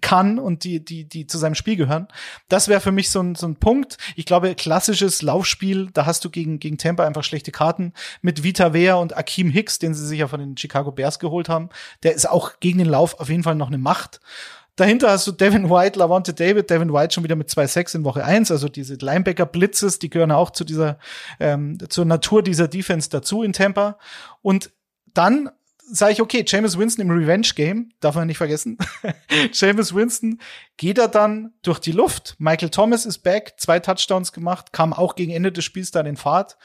kann und die, die, die zu seinem Spiel gehören. Das wäre für mich so ein, so ein Punkt. Ich glaube, klassisches Laufspiel, da hast du gegen, gegen Tampa einfach schlechte Karten mit Vita Wea und Akeem Hicks, den sie sich ja von den Chicago Bears geholt haben. Der ist auch gegen den Lauf auf jeden Fall noch eine Macht. Dahinter hast du Devin White, Lavonte David, Devin White schon wieder mit 2-6 in Woche 1, also diese Linebacker-Blitzes, die gehören auch zu dieser, ähm, zur Natur dieser Defense dazu in Tampa. Und dann sage ich, okay, James Winston im Revenge-Game, darf man nicht vergessen. James Winston geht er dann durch die Luft. Michael Thomas ist back, zwei Touchdowns gemacht, kam auch gegen Ende des Spiels dann in Fahrt.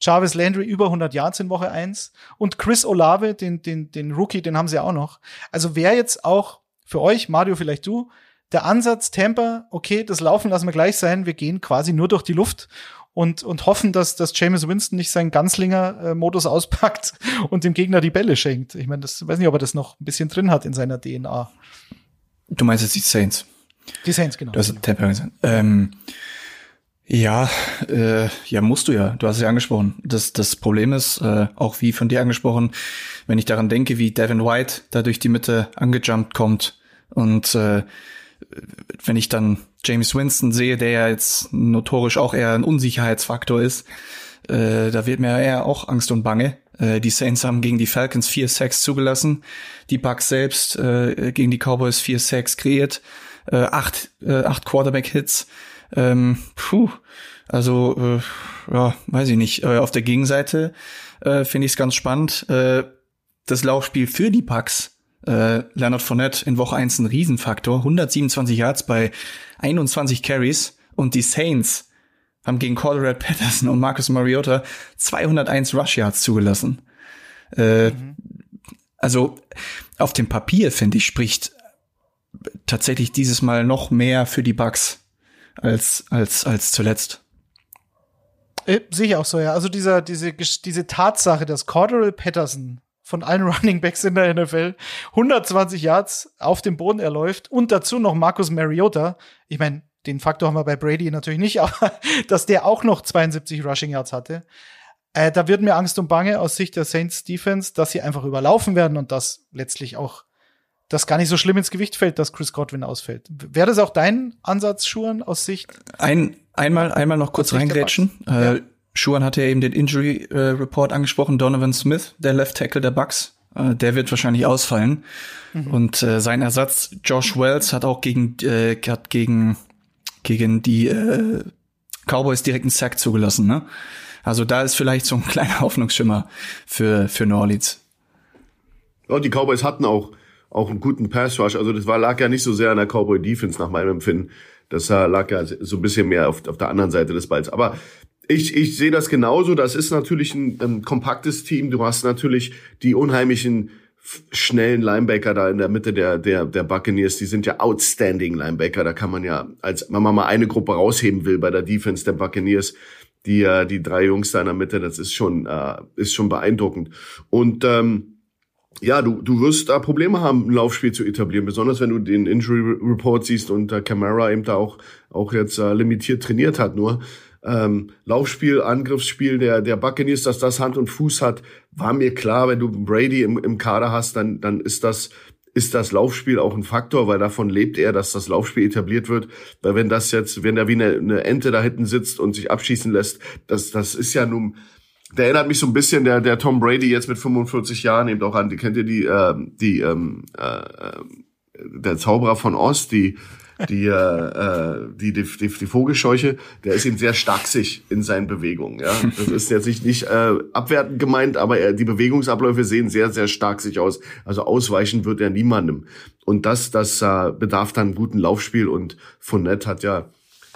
Jarvis Landry über 100 Yards in Woche 1 und Chris Olave, den, den, den Rookie, den haben sie auch noch. Also wer jetzt auch für euch, Mario, vielleicht du, der Ansatz Tampa, okay, das Laufen lassen wir gleich sein, wir gehen quasi nur durch die Luft und, und hoffen, dass, dass James Winston nicht seinen Ganzlinger-Modus auspackt und dem Gegner die Bälle schenkt. Ich meine, das weiß nicht, ob er das noch ein bisschen drin hat in seiner DNA. Du meinst jetzt die Saints? Die Saints, genau. Du hast Tampa. Ähm, ja, äh, ja, musst du ja. Du hast es ja angesprochen. Das, das Problem ist, äh, auch wie von dir angesprochen, wenn ich daran denke, wie Devin White da durch die Mitte angejumpt kommt und äh, wenn ich dann James Winston sehe, der ja jetzt notorisch auch eher ein Unsicherheitsfaktor ist, äh, da wird mir eher auch Angst und Bange. Äh, die Saints haben gegen die Falcons vier Sacks zugelassen, die Bucks selbst äh, gegen die Cowboys vier Sacks kreiert, äh, acht, äh, acht Quarterback-Hits. Ähm, puh, also äh, ja, weiß ich nicht. Äh, auf der Gegenseite äh, finde ich es ganz spannend. Äh, das Laufspiel für die Bucks äh, Leonard Fournette in Woche 1 ein Riesenfaktor. 127 Yards bei 21 Carries. Und die Saints haben gegen Colorado Patterson und Marcus Mariota 201 Rush Yards zugelassen. Äh, mhm. Also auf dem Papier, finde ich, spricht tatsächlich dieses Mal noch mehr für die Bucks als, als, als zuletzt. Äh, sehe ich auch so, ja. Also dieser, diese, diese Tatsache, dass Cordero Patterson von allen Running Backs in der NFL 120 Yards auf dem Boden erläuft und dazu noch Marcus Mariota. Ich meine, den Faktor haben wir bei Brady natürlich nicht, aber dass der auch noch 72 Rushing Yards hatte. Äh, da wird mir Angst und Bange aus Sicht der Saints Defense, dass sie einfach überlaufen werden und dass letztlich auch das gar nicht so schlimm ins Gewicht fällt, dass Chris Godwin ausfällt. Wäre das auch dein Ansatz, Schuhen, aus Sicht? Ein, einmal, einmal noch kurz reingrätschen. Äh, ja. Schuhan hatte ja eben den Injury äh, Report angesprochen. Donovan Smith, der Left Tackle der Bucks, äh, der wird wahrscheinlich ausfallen. Mhm. Und äh, sein Ersatz Josh Wells hat auch gegen äh, hat gegen gegen die äh, Cowboys direkt einen Sack zugelassen. Ne? Also da ist vielleicht so ein kleiner Hoffnungsschimmer für für New Orleans. Ja, die Cowboys hatten auch auch einen guten Pass Rush. Also das war lag ja nicht so sehr an der Cowboy Defense nach meinem Empfinden. Das lag ja so ein bisschen mehr auf, auf der anderen Seite des Balls. Aber ich, ich sehe das genauso. Das ist natürlich ein, ein kompaktes Team. Du hast natürlich die unheimlichen schnellen Linebacker da in der Mitte der, der, der Buccaneers, die sind ja outstanding Linebacker. Da kann man ja, als wenn man mal eine Gruppe rausheben will bei der Defense der Buccaneers, die, äh, die drei Jungs da in der Mitte, das ist schon, äh, ist schon beeindruckend. Und ähm, ja, du, du wirst da Probleme haben, ein Laufspiel zu etablieren, besonders wenn du den Injury Report siehst und äh, Camara eben da auch, auch jetzt äh, limitiert trainiert hat nur ähm, Laufspiel, Angriffsspiel der, der Buccaneers, dass das Hand und Fuß hat, war mir klar, wenn du Brady im, im Kader hast, dann, dann ist das, ist das Laufspiel auch ein Faktor, weil davon lebt er, dass das Laufspiel etabliert wird. Weil wenn das jetzt, wenn er wie eine, eine Ente da hinten sitzt und sich abschießen lässt, das, das ist ja nun, der erinnert mich so ein bisschen der der Tom Brady jetzt mit 45 Jahren eben auch an. Kennt ihr die äh, die ähm, äh, der Zauberer von Oz, die die, äh, äh, die, die, die, die Vogelscheuche, der ist eben sehr starksig in seinen Bewegungen. Ja? Das ist jetzt nicht, nicht äh, abwertend gemeint, aber er, die Bewegungsabläufe sehen sehr, sehr stark sich aus. Also ausweichen wird er niemandem. Und das, das äh, bedarf dann guten Laufspiel und Fournette hat ja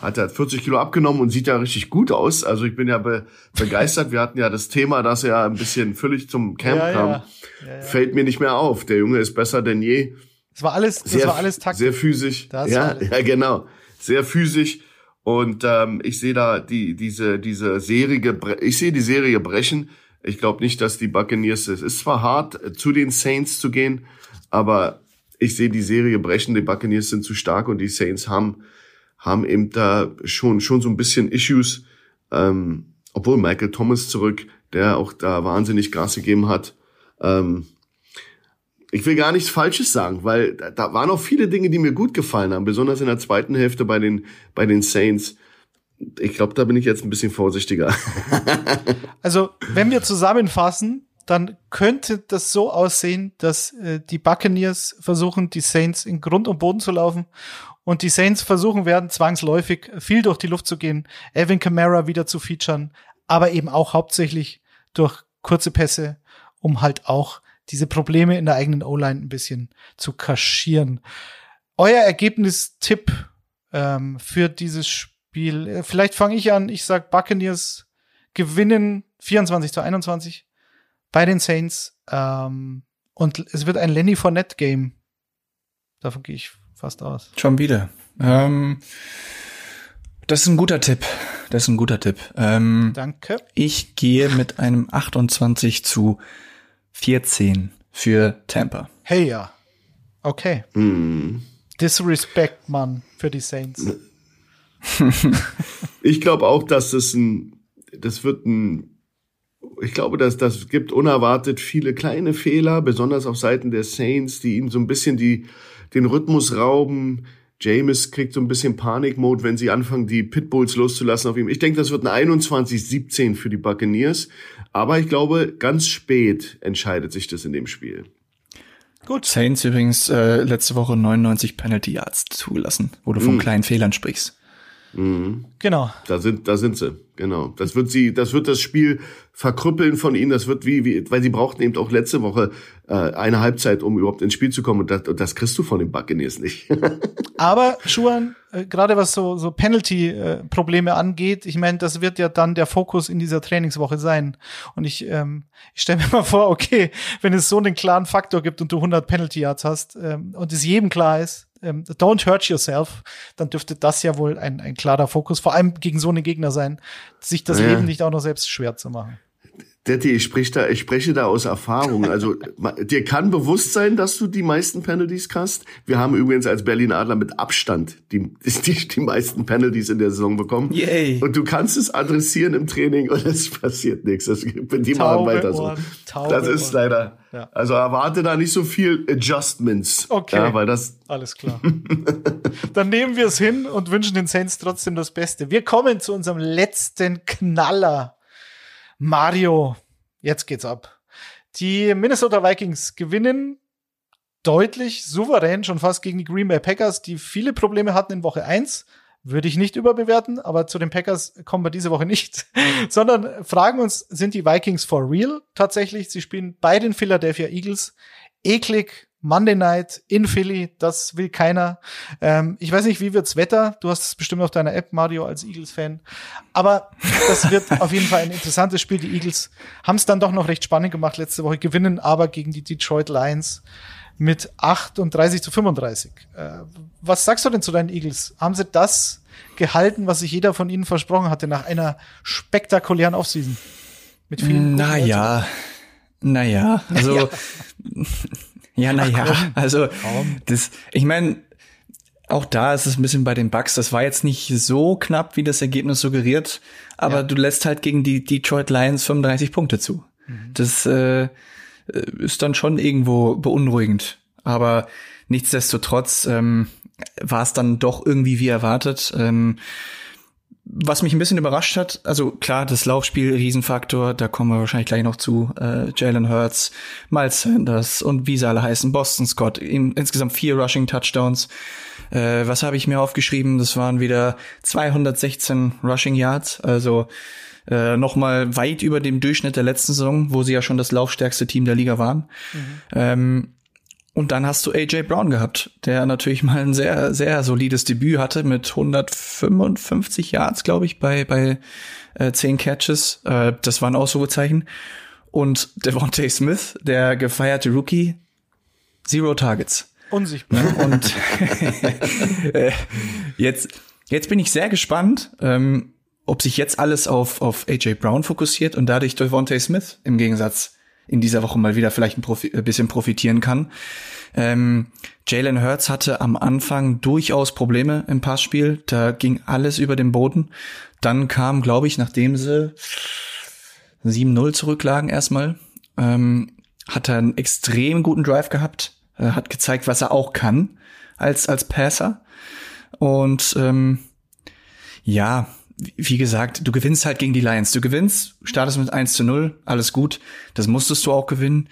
hat er 40 Kilo abgenommen und sieht ja richtig gut aus. Also ich bin ja be begeistert. Wir hatten ja das Thema, dass er ein bisschen völlig zum Camp ja, kam. Ja. Ja, Fällt mir nicht mehr auf. Der Junge ist besser denn je. Das war alles, das sehr, war alles taktisch. Sehr physisch. Das ja, ja, genau. Sehr physisch. Und ähm, ich sehe da die diese diese Serie, ich sehe die Serie brechen. Ich glaube nicht, dass die Buccaneers es ist zwar hart zu den Saints zu gehen, aber ich sehe die Serie brechen. Die Buccaneers sind zu stark und die Saints haben haben eben da schon schon so ein bisschen Issues. Ähm, obwohl Michael Thomas zurück, der auch da wahnsinnig Gas gegeben hat. Ähm, ich will gar nichts Falsches sagen, weil da, da waren auch viele Dinge, die mir gut gefallen haben, besonders in der zweiten Hälfte bei den, bei den Saints. Ich glaube, da bin ich jetzt ein bisschen vorsichtiger. also, wenn wir zusammenfassen, dann könnte das so aussehen, dass äh, die Buccaneers versuchen, die Saints in Grund und Boden zu laufen und die Saints versuchen werden, zwangsläufig viel durch die Luft zu gehen, Evan Kamara wieder zu featuren, aber eben auch hauptsächlich durch kurze Pässe, um halt auch diese Probleme in der eigenen O-Line ein bisschen zu kaschieren. Euer Ergebnistipp ähm, für dieses Spiel. Äh, vielleicht fange ich an. Ich sag Buccaneers gewinnen 24 zu 21 bei den Saints. Ähm, und es wird ein Lenny Fournette Game. Davon gehe ich fast aus. Schon wieder. Ähm, das ist ein guter Tipp. Das ist ein guter Tipp. Ähm, Danke. Ich gehe mit einem 28 zu 14 für Tampa. Hey ja. Okay. Mm. Disrespect, Mann, für die Saints. ich glaube auch, dass das ein, das wird ein, ich glaube, dass das gibt unerwartet viele kleine Fehler, besonders auf Seiten der Saints, die ihnen so ein bisschen die, den Rhythmus rauben. James kriegt so ein bisschen Panikmode, wenn sie anfangen, die Pitbulls loszulassen auf ihm. Ich denke, das wird ein 21-17 für die Buccaneers. Aber ich glaube, ganz spät entscheidet sich das in dem Spiel. Gut. Saints übrigens äh, letzte Woche 99 Penalty Yards zugelassen, wo du von mm. kleinen Fehlern sprichst. Mhm. Genau. Da sind, da sind sie. Genau. Das wird sie, das wird das Spiel verkrüppeln von ihnen. Das wird wie, wie, weil sie brauchten eben auch letzte Woche äh, eine Halbzeit, um überhaupt ins Spiel zu kommen. Und das, und das kriegst du von den Buccaneers nicht. Aber Schuhan, äh, gerade was so, so Penalty-Probleme angeht, ich meine, das wird ja dann der Fokus in dieser Trainingswoche sein. Und ich, ähm, ich stelle mir mal vor, okay, wenn es so einen klaren Faktor gibt und du 100 Penalty Yards hast ähm, und es jedem klar ist, ähm, don't hurt yourself, dann dürfte das ja wohl ein, ein klarer Fokus, vor allem gegen so einen Gegner sein, sich das ja. Leben nicht auch noch selbst schwer zu machen. Detti, ich spreche da, ich spreche da aus Erfahrung. Also dir kann bewusst sein, dass du die meisten Penalties hast. Wir haben übrigens als Berlin Adler mit Abstand die, die, die meisten Penalties in der Saison bekommen. Yay. Und du kannst es adressieren im Training und es passiert nichts. Das, die machen weiter so. das ist leider. Ja. Also erwarte da nicht so viel Adjustments. Okay. Ja, weil das Alles klar. Dann nehmen wir es hin und wünschen den Saints trotzdem das Beste. Wir kommen zu unserem letzten Knaller Mario, jetzt geht's ab. Die Minnesota Vikings gewinnen deutlich souverän schon fast gegen die Green Bay Packers, die viele Probleme hatten in Woche 1. Würde ich nicht überbewerten, aber zu den Packers kommen wir diese Woche nicht, sondern fragen uns, sind die Vikings for real tatsächlich? Sie spielen bei den Philadelphia Eagles. Eklig, Monday Night in Philly, das will keiner. Ähm, ich weiß nicht, wie wird's Wetter? Du hast es bestimmt auf deiner App, Mario, als Eagles-Fan. Aber das wird auf jeden Fall ein interessantes Spiel. Die Eagles haben es dann doch noch recht spannend gemacht letzte Woche, gewinnen aber gegen die Detroit Lions mit 38 zu 35. Äh, was sagst du denn zu deinen Eagles? Haben sie das gehalten, was sich jeder von ihnen versprochen hatte nach einer spektakulären Offseason? Mit vielen Naja, naja, also ja. Ja, naja, also das, ich meine, auch da ist es ein bisschen bei den Bucks. Das war jetzt nicht so knapp, wie das Ergebnis suggeriert, aber ja. du lässt halt gegen die Detroit Lions 35 Punkte zu. Mhm. Das äh, ist dann schon irgendwo beunruhigend. Aber nichtsdestotrotz ähm, war es dann doch irgendwie wie erwartet. Ähm, was mich ein bisschen überrascht hat, also klar, das Laufspiel, Riesenfaktor, da kommen wir wahrscheinlich gleich noch zu. Äh, Jalen Hurts, Miles Sanders und wie sie alle heißen, Boston Scott, in, insgesamt vier Rushing Touchdowns. Äh, was habe ich mir aufgeschrieben? Das waren wieder 216 Rushing Yards, also äh, noch mal weit über dem Durchschnitt der letzten Saison, wo sie ja schon das laufstärkste Team der Liga waren. Mhm. Ähm, und dann hast du AJ Brown gehabt, der natürlich mal ein sehr, sehr solides Debüt hatte mit 155 Yards, glaube ich, bei, bei äh, 10 Catches. Äh, das war ein Ausrufezeichen. Und Devontae Smith, der gefeierte Rookie, zero Targets. Unsichtbar. Und äh, jetzt, jetzt bin ich sehr gespannt, ähm, ob sich jetzt alles auf, auf AJ Brown fokussiert und dadurch Devontae Smith im Gegensatz in dieser Woche mal wieder vielleicht ein, Profi ein bisschen profitieren kann. Ähm, Jalen Hurts hatte am Anfang durchaus Probleme im Passspiel. Da ging alles über den Boden. Dann kam, glaube ich, nachdem sie 7-0 zurücklagen erstmal, ähm, hat er einen extrem guten Drive gehabt, äh, hat gezeigt, was er auch kann als, als Passer. Und ähm, ja, wie gesagt, du gewinnst halt gegen die Lions. Du gewinnst, startest mit 1 zu 0, alles gut. Das musstest du auch gewinnen.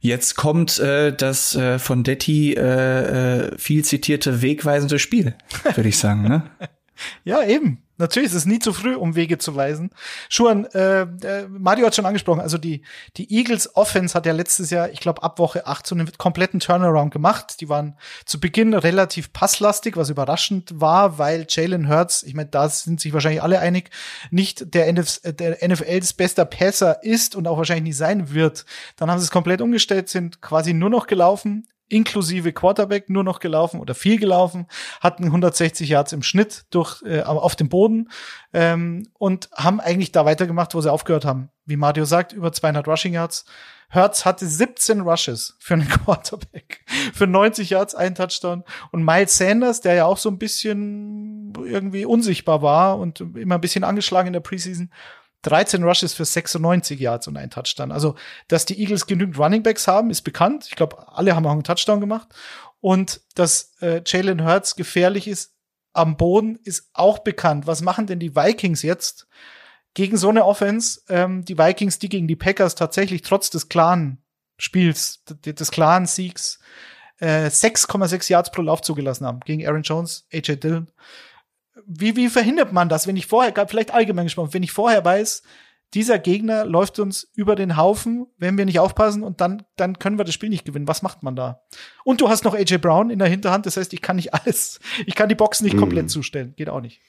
Jetzt kommt äh, das äh, von Detti äh, äh, viel zitierte wegweisende Spiel, würde ich sagen. Ne? ja, eben. Natürlich ist es nie zu früh, um Wege zu weisen. Schuan, äh, äh, Mario hat schon angesprochen, also die, die Eagles Offense hat ja letztes Jahr, ich glaube, ab Woche 8 so einen kompletten Turnaround gemacht. Die waren zu Beginn relativ passlastig, was überraschend war, weil Jalen Hurts, ich meine, da sind sich wahrscheinlich alle einig, nicht der, NF der NFLs bester Passer ist und auch wahrscheinlich nie sein wird. Dann haben sie es komplett umgestellt, sind quasi nur noch gelaufen, inklusive Quarterback nur noch gelaufen oder viel gelaufen, hatten 160 Yards im Schnitt durch äh, auf dem Boden ähm, und haben eigentlich da weitergemacht, wo sie aufgehört haben. Wie Mario sagt, über 200 Rushing Yards. Hertz hatte 17 Rushes für einen Quarterback. Für 90 Yards ein Touchdown. Und Miles Sanders, der ja auch so ein bisschen irgendwie unsichtbar war und immer ein bisschen angeschlagen in der Preseason, 13 Rushes für 96 Yards und ein Touchdown. Also, dass die Eagles genügend Running Backs haben, ist bekannt. Ich glaube, alle haben auch einen Touchdown gemacht. Und dass äh, Jalen Hurts gefährlich ist am Boden, ist auch bekannt. Was machen denn die Vikings jetzt gegen so eine Offense? Ähm, die Vikings, die gegen die Packers tatsächlich trotz des klaren Spiels, des klaren Siegs, äh, 6,6 Yards pro Lauf zugelassen haben gegen Aaron Jones, AJ Dillon wie, wie verhindert man das, wenn ich vorher, vielleicht allgemein gesprochen, wenn ich vorher weiß, dieser Gegner läuft uns über den Haufen, wenn wir nicht aufpassen und dann, dann können wir das Spiel nicht gewinnen. Was macht man da? Und du hast noch AJ Brown in der Hinterhand, das heißt, ich kann nicht alles, ich kann die Boxen nicht komplett mhm. zustellen. Geht auch nicht.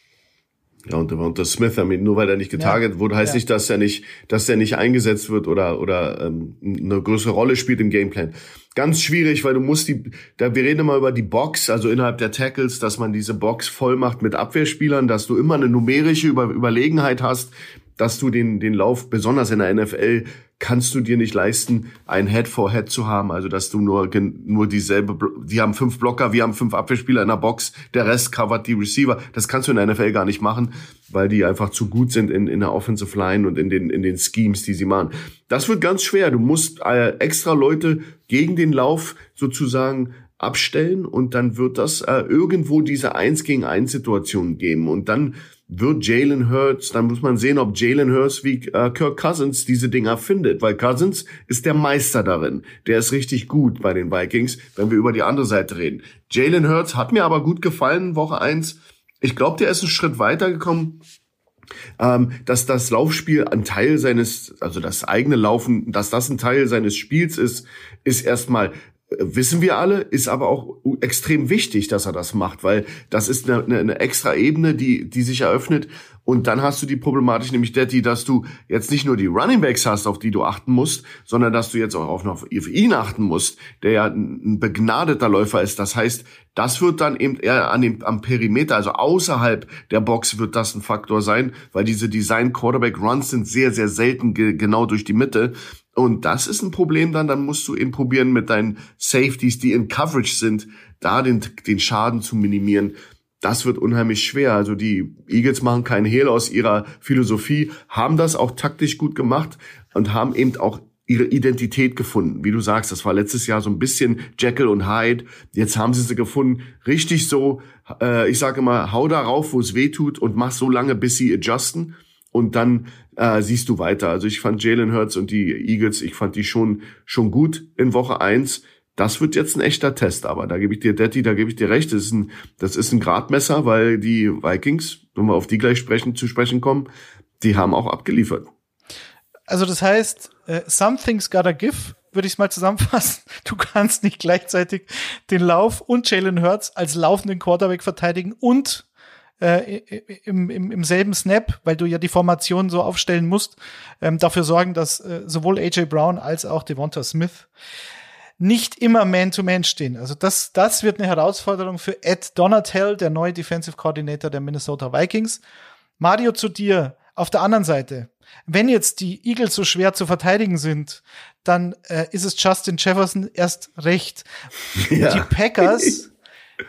Ja, und unter Smith, mean, nur weil er nicht getarget ja. wurde, heißt ja. nicht, dass er nicht, dass er nicht eingesetzt wird oder, oder ähm, eine größere Rolle spielt im Gameplan. Ganz schwierig, weil du musst die, da wir reden immer über die Box, also innerhalb der Tackles, dass man diese Box voll macht mit Abwehrspielern, dass du immer eine numerische Über Überlegenheit hast, dass du den, den Lauf, besonders in der NFL, kannst du dir nicht leisten, ein Head-for-Head zu haben. Also, dass du nur, nur dieselbe, die haben fünf Blocker, wir haben fünf Abwehrspieler in der Box, der Rest covert die Receiver. Das kannst du in der NFL gar nicht machen, weil die einfach zu gut sind in, in der Offensive Line und in den, in den Schemes, die sie machen. Das wird ganz schwer. Du musst äh, extra Leute gegen den Lauf sozusagen abstellen und dann wird das äh, irgendwo diese Eins gegen Eins Situation geben und dann wird Jalen Hurts, dann muss man sehen, ob Jalen Hurts wie äh, Kirk Cousins diese Dinger findet, weil Cousins ist der Meister darin. Der ist richtig gut bei den Vikings, wenn wir über die andere Seite reden. Jalen Hurts hat mir aber gut gefallen, Woche eins. Ich glaube, der ist einen Schritt weitergekommen. Ähm, dass das Laufspiel ein Teil seines, also das eigene Laufen, dass das ein Teil seines Spiels ist, ist erstmal wissen wir alle, ist aber auch extrem wichtig, dass er das macht, weil das ist eine, eine, eine extra Ebene, die, die sich eröffnet. Und dann hast du die Problematik, nämlich der, die, dass du jetzt nicht nur die Running Backs hast, auf die du achten musst, sondern dass du jetzt auch auf auf ihn achten musst, der ja ein begnadeter Läufer ist. Das heißt, das wird dann eben eher an dem, am Perimeter, also außerhalb der Box wird das ein Faktor sein, weil diese Design Quarterback Runs sind sehr, sehr selten ge genau durch die Mitte. Und das ist ein Problem dann, dann musst du eben probieren mit deinen Safeties, die in Coverage sind, da den, den Schaden zu minimieren. Das wird unheimlich schwer. Also die Eagles machen keinen Hehl aus ihrer Philosophie, haben das auch taktisch gut gemacht und haben eben auch ihre Identität gefunden. Wie du sagst, das war letztes Jahr so ein bisschen Jekyll und Hyde. Jetzt haben sie sie gefunden. Richtig so, äh, ich sage immer, hau darauf, wo es weh tut und mach so lange, bis sie adjusten und dann äh, siehst du weiter. Also ich fand Jalen Hurts und die Eagles, ich fand die schon schon gut in Woche eins. Das wird jetzt ein echter Test, aber da gebe ich dir, Daddy, da gebe ich dir recht. Das ist ein, das ist ein Gradmesser, weil die Vikings, wenn wir auf die gleich sprechen, zu sprechen kommen, die haben auch abgeliefert. Also das heißt, uh, something's gotta give, würde ich es mal zusammenfassen. Du kannst nicht gleichzeitig den Lauf und Jalen Hurts als laufenden Quarterback verteidigen und äh, im, im, im selben Snap, weil du ja die Formation so aufstellen musst, ähm, dafür sorgen, dass äh, sowohl AJ Brown als auch Devonta Smith nicht immer Man-to-Man -Man stehen. Also das, das wird eine Herausforderung für Ed Donatel, der neue Defensive Coordinator der Minnesota Vikings. Mario zu dir. Auf der anderen Seite, wenn jetzt die Eagles so schwer zu verteidigen sind, dann äh, ist es Justin Jefferson erst recht. Ja. Die Packers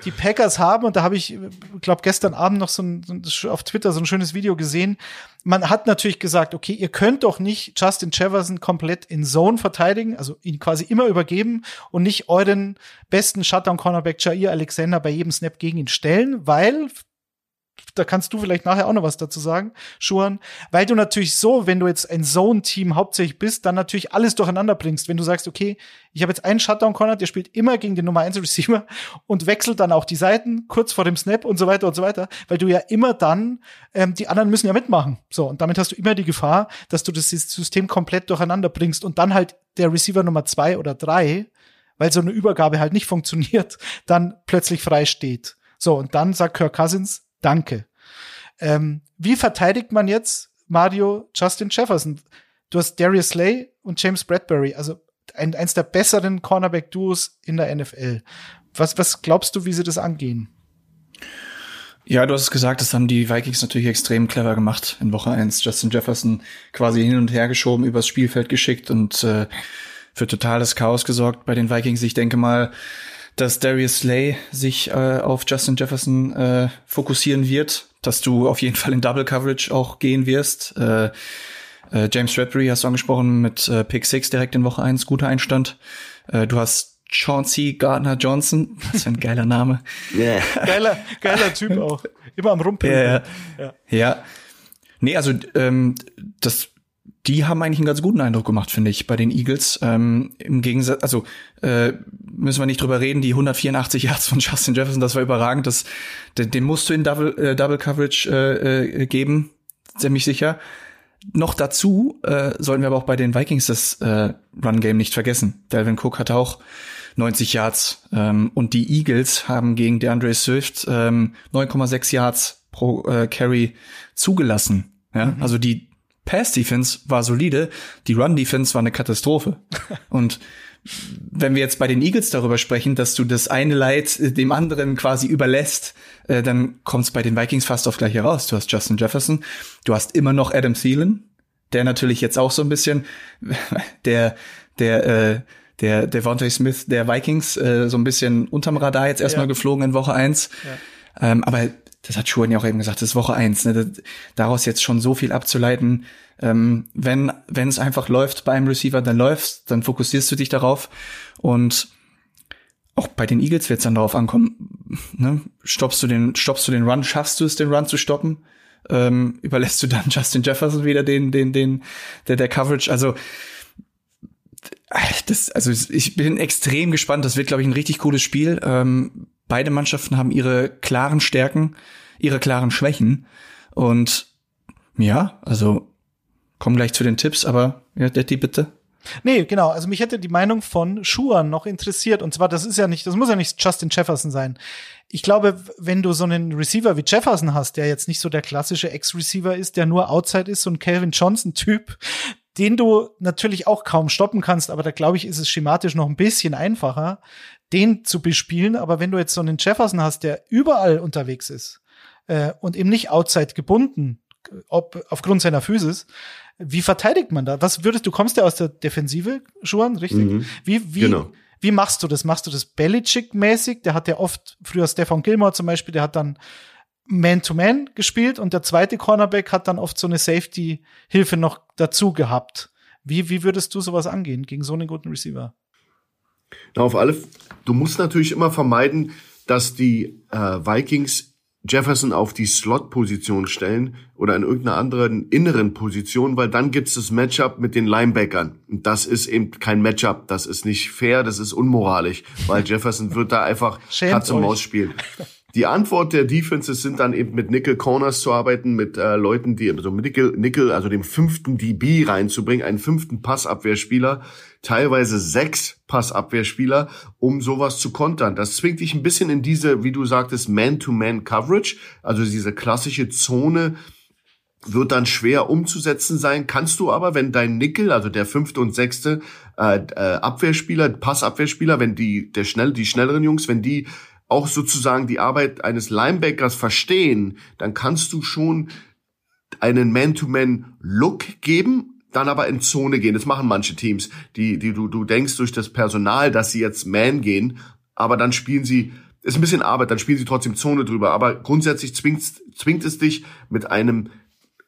die Packers haben, und da habe ich, glaube gestern Abend noch so ein, auf Twitter so ein schönes Video gesehen. Man hat natürlich gesagt, okay, ihr könnt doch nicht Justin Jefferson komplett in Zone verteidigen, also ihn quasi immer übergeben und nicht euren besten Shutdown-Cornerback Jair Alexander bei jedem Snap gegen ihn stellen, weil da kannst du vielleicht nachher auch noch was dazu sagen, Schuhan, weil du natürlich so, wenn du jetzt ein Zone-Team hauptsächlich bist, dann natürlich alles durcheinander bringst. Wenn du sagst, okay, ich habe jetzt einen Shutdown-Corner, der spielt immer gegen den Nummer 1 Receiver und wechselt dann auch die Seiten kurz vor dem Snap und so weiter und so weiter, weil du ja immer dann, ähm, die anderen müssen ja mitmachen. So, und damit hast du immer die Gefahr, dass du das System komplett durcheinander bringst und dann halt der Receiver Nummer zwei oder drei, weil so eine Übergabe halt nicht funktioniert, dann plötzlich frei steht. So, und dann sagt Kirk Cousins, Danke. Ähm, wie verteidigt man jetzt Mario Justin Jefferson? Du hast Darius Slay und James Bradbury, also ein, eins der besseren Cornerback-Duos in der NFL. Was, was glaubst du, wie sie das angehen? Ja, du hast es gesagt, das haben die Vikings natürlich extrem clever gemacht in Woche eins. Justin Jefferson quasi hin und her geschoben, übers Spielfeld geschickt und äh, für totales Chaos gesorgt bei den Vikings. Ich denke mal, dass Darius Slay sich äh, auf Justin Jefferson äh, fokussieren wird, dass du auf jeden Fall in Double Coverage auch gehen wirst. Äh, äh, James Bradbury hast du angesprochen mit äh, Pick 6 direkt in Woche 1, guter Einstand. Äh, du hast Chauncey Gardner Johnson, das ist ein geiler Name. Yeah. geiler, geiler Typ auch. Immer am Rumpeln. Ja, ja. ja. Nee, also ähm, das die haben eigentlich einen ganz guten Eindruck gemacht, finde ich, bei den Eagles. Ähm, Im Gegensatz, also äh, müssen wir nicht drüber reden, die 184 Yards von Justin Jefferson, das war überragend. Das, den, den musst du in Double, äh, Double Coverage äh, äh, geben, ziemlich sicher. Noch dazu äh, sollten wir aber auch bei den Vikings das äh, Run-Game nicht vergessen. Delvin Cook hatte auch 90 Yards ähm, und die Eagles haben gegen DeAndre Swift ähm, 9,6 Yards pro äh, Carry zugelassen. Ja? Mhm. Also die Pass-Defense war solide, die Run-Defense war eine Katastrophe. Und wenn wir jetzt bei den Eagles darüber sprechen, dass du das eine Leid äh, dem anderen quasi überlässt, äh, dann kommt es bei den Vikings fast auf gleich heraus. Du hast Justin Jefferson, du hast immer noch Adam Thielen, der natürlich jetzt auch so ein bisschen der der äh, der der Devontae Smith der Vikings äh, so ein bisschen unterm Radar jetzt erstmal ja. geflogen in Woche eins. Ja. Ähm, aber das hat Schuhen ja auch eben gesagt, das ist Woche eins. Ne? daraus jetzt schon so viel abzuleiten. Ähm, wenn wenn es einfach läuft bei einem Receiver, dann läuft's, dann fokussierst du dich darauf und auch bei den Eagles wird es dann darauf ankommen. Ne? Stoppst du den stoppst du den Run, schaffst du es den Run zu stoppen? Ähm, überlässt du dann Justin Jefferson wieder den den den der der Coverage? Also das, also ich bin extrem gespannt. Das wird, glaube ich, ein richtig cooles Spiel. Ähm, beide Mannschaften haben ihre klaren Stärken, ihre klaren Schwächen. Und ja, also kommen gleich zu den Tipps, aber ja, Detti, bitte. Nee, genau. Also mich hätte die Meinung von Schuhan noch interessiert. Und zwar, das ist ja nicht, das muss ja nicht Justin Jefferson sein. Ich glaube, wenn du so einen Receiver wie Jefferson hast, der jetzt nicht so der klassische Ex-Receiver ist, der nur Outside ist, so ein Calvin Johnson-Typ, den du natürlich auch kaum stoppen kannst, aber da glaube ich, ist es schematisch noch ein bisschen einfacher, den zu bespielen. Aber wenn du jetzt so einen Jefferson hast, der überall unterwegs ist äh, und eben nicht outside gebunden, ob aufgrund seiner Physis, wie verteidigt man da? Was würdest du kommst ja aus der Defensive, Schuhan, richtig? Mhm. Wie wie genau. wie machst du das? Machst du das Belichick-mäßig? Der hat ja oft früher Stefan Gilmore zum Beispiel, der hat dann Man-to-Man -Man gespielt und der zweite Cornerback hat dann oft so eine Safety-Hilfe noch dazu gehabt. Wie, wie würdest du sowas angehen gegen so einen guten Receiver? Na, auf alle, du musst natürlich immer vermeiden, dass die äh, Vikings Jefferson auf die Slot-Position stellen oder in irgendeiner anderen inneren Position, weil dann gibt's das Matchup mit den Linebackern. Und das ist eben kein Matchup, das ist nicht fair, das ist unmoralisch, weil Jefferson wird da einfach Katz und Maus spielen. Die Antwort der Defenses sind dann eben mit Nickel Corners zu arbeiten, mit äh, Leuten, die also mit Nickel, Nickel, also dem fünften DB reinzubringen, einen fünften Passabwehrspieler, teilweise sechs Passabwehrspieler, um sowas zu kontern. Das zwingt dich ein bisschen in diese, wie du sagtest, Man-to-Man-Coverage, also diese klassische Zone, wird dann schwer umzusetzen sein. Kannst du aber, wenn dein Nickel, also der fünfte und sechste äh, äh, Abwehrspieler, Passabwehrspieler, wenn die der schnell die schnelleren Jungs, wenn die auch sozusagen die Arbeit eines Linebackers verstehen, dann kannst du schon einen Man-to-Man-Look geben, dann aber in Zone gehen. Das machen manche Teams, die, die du, du denkst durch das Personal, dass sie jetzt Man gehen, aber dann spielen sie ist ein bisschen Arbeit, dann spielen sie trotzdem Zone drüber. Aber grundsätzlich zwingt, zwingt es dich mit einem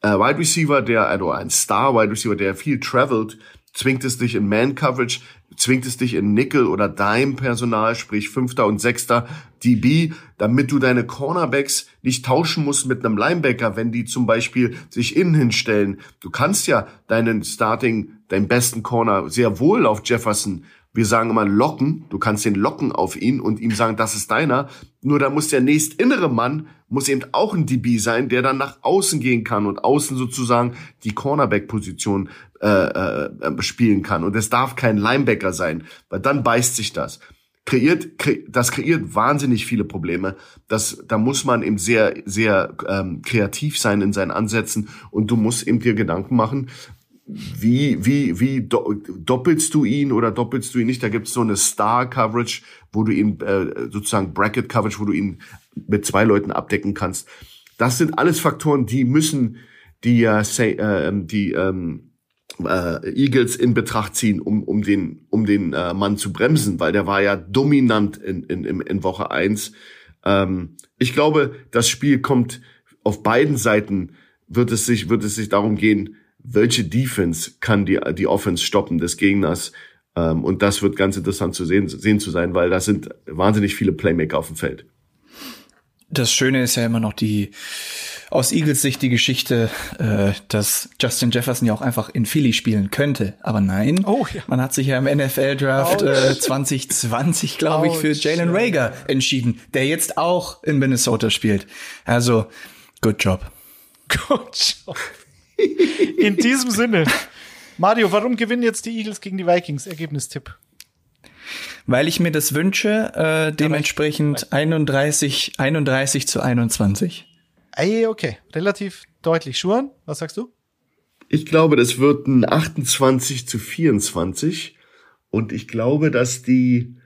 äh, Wide Receiver, der, also ein Star Wide Receiver, der viel travelt, zwingt es dich in Man Coverage, zwingt es dich in Nickel oder Dime Personal, sprich Fünfter und Sechster DB, damit du deine Cornerbacks nicht tauschen musst mit einem Linebacker, wenn die zum Beispiel sich innen hinstellen. Du kannst ja deinen Starting, deinen besten Corner sehr wohl auf Jefferson wir sagen immer locken, du kannst den locken auf ihn und ihm sagen, das ist deiner. Nur da muss der nächstinnere Mann, muss eben auch ein DB sein, der dann nach außen gehen kann und außen sozusagen die Cornerback-Position äh, äh, spielen kann. Und es darf kein Linebacker sein, weil dann beißt sich das. Kreiert, kre das kreiert wahnsinnig viele Probleme. Das, da muss man eben sehr, sehr ähm, kreativ sein in seinen Ansätzen und du musst eben dir Gedanken machen, wie, wie, wie do, doppelst du ihn oder doppelst du ihn nicht? Da gibt's so eine Star-Coverage, wo du ihn, äh, sozusagen Bracket-Coverage, wo du ihn mit zwei Leuten abdecken kannst. Das sind alles Faktoren, die müssen die, äh, say, äh, die ähm, äh, Eagles in Betracht ziehen, um, um den, um den äh, Mann zu bremsen, weil der war ja dominant in, in, in Woche eins. Ähm, ich glaube, das Spiel kommt auf beiden Seiten wird es sich, wird es sich darum gehen, welche Defense kann die, die Offense stoppen des Gegners. Ähm, und das wird ganz interessant zu sehen, sehen zu sein, weil da sind wahnsinnig viele Playmaker auf dem Feld. Das Schöne ist ja immer noch die aus Eagles Sicht die Geschichte, äh, dass Justin Jefferson ja auch einfach in Philly spielen könnte. Aber nein, oh, ja. man hat sich ja im NFL-Draft äh, 2020, glaube ich, für Jalen Rager entschieden, der jetzt auch in Minnesota spielt. Also, good job. Good job. In diesem Sinne. Mario, warum gewinnen jetzt die Eagles gegen die Vikings? Ergebnistipp. Weil ich mir das wünsche, äh, dementsprechend 31, 31 zu 21. Ey, okay. Relativ deutlich. Schuhan, was sagst du? Ich glaube, das wird ein 28 zu 24. Und ich glaube, dass die,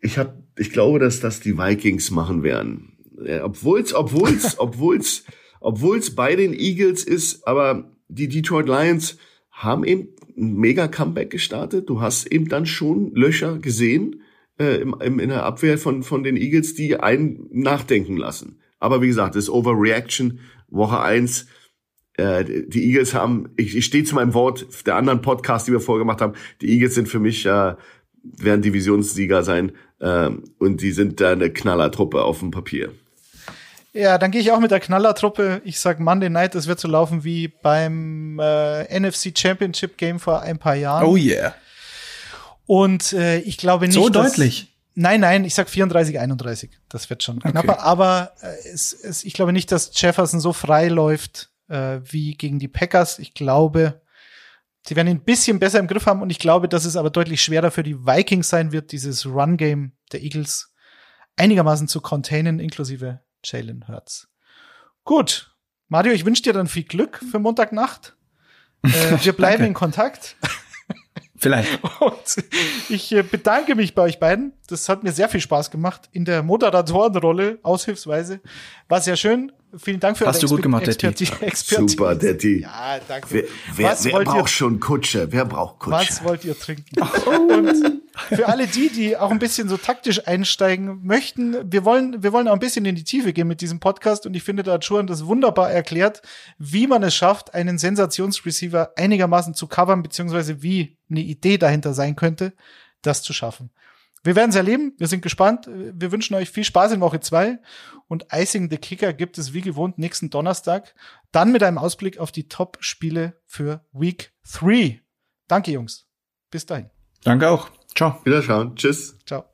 ich hab, ich glaube, dass das die Vikings machen werden. Obwohl's, obwohl's, obwohl's, obwohl es bei den Eagles ist, aber die Detroit Lions haben eben ein mega Comeback gestartet. Du hast eben dann schon Löcher gesehen äh, im, im, in der Abwehr von, von den Eagles, die einen nachdenken lassen. Aber wie gesagt, das Overreaction, Woche eins. Äh, die Eagles haben, ich, ich stehe zu meinem Wort der anderen Podcast, die wir vorgemacht haben, die Eagles sind für mich, äh, werden Divisionssieger sein äh, und die sind da eine Knallertruppe auf dem Papier. Ja, dann gehe ich auch mit der Knallertruppe. Ich sag Monday Night, das wird so laufen wie beim äh, NFC Championship Game vor ein paar Jahren. Oh yeah. Und äh, ich glaube nicht. So deutlich. Nein, nein, ich sag 34, 31. Das wird schon okay. knapper. Aber äh, es, es, ich glaube nicht, dass Jefferson so frei läuft äh, wie gegen die Packers. Ich glaube, sie werden ihn ein bisschen besser im Griff haben. Und ich glaube, dass es aber deutlich schwerer für die Vikings sein wird, dieses Run-Game der Eagles einigermaßen zu containen, inklusive Jalen Hurts. Gut, Mario, ich wünsche dir dann viel Glück für Montagnacht. Äh, wir bleiben in Kontakt. Vielleicht. Und ich äh, bedanke mich bei euch beiden. Das hat mir sehr viel Spaß gemacht in der Moderatorenrolle, aushilfsweise. War sehr schön. Vielen Dank für Hast du gut gemacht, Daddy. Super, Daddy. Ja, danke. Wer, wer, wer braucht ihr, schon Kutsche? Wer braucht Kutsche? Was wollt ihr trinken? Und für alle die, die auch ein bisschen so taktisch einsteigen möchten, wir wollen, wir wollen auch ein bisschen in die Tiefe gehen mit diesem Podcast und ich finde, da hat Schuhan das wunderbar erklärt, wie man es schafft, einen Sensationsreceiver einigermaßen zu covern, beziehungsweise wie eine Idee dahinter sein könnte, das zu schaffen. Wir werden es erleben. Wir sind gespannt. Wir wünschen euch viel Spaß in Woche zwei Und Icing the Kicker gibt es wie gewohnt nächsten Donnerstag. Dann mit einem Ausblick auf die Top-Spiele für Week 3. Danke, Jungs. Bis dahin. Danke auch. Ciao. Wiederschauen. Tschüss. Ciao.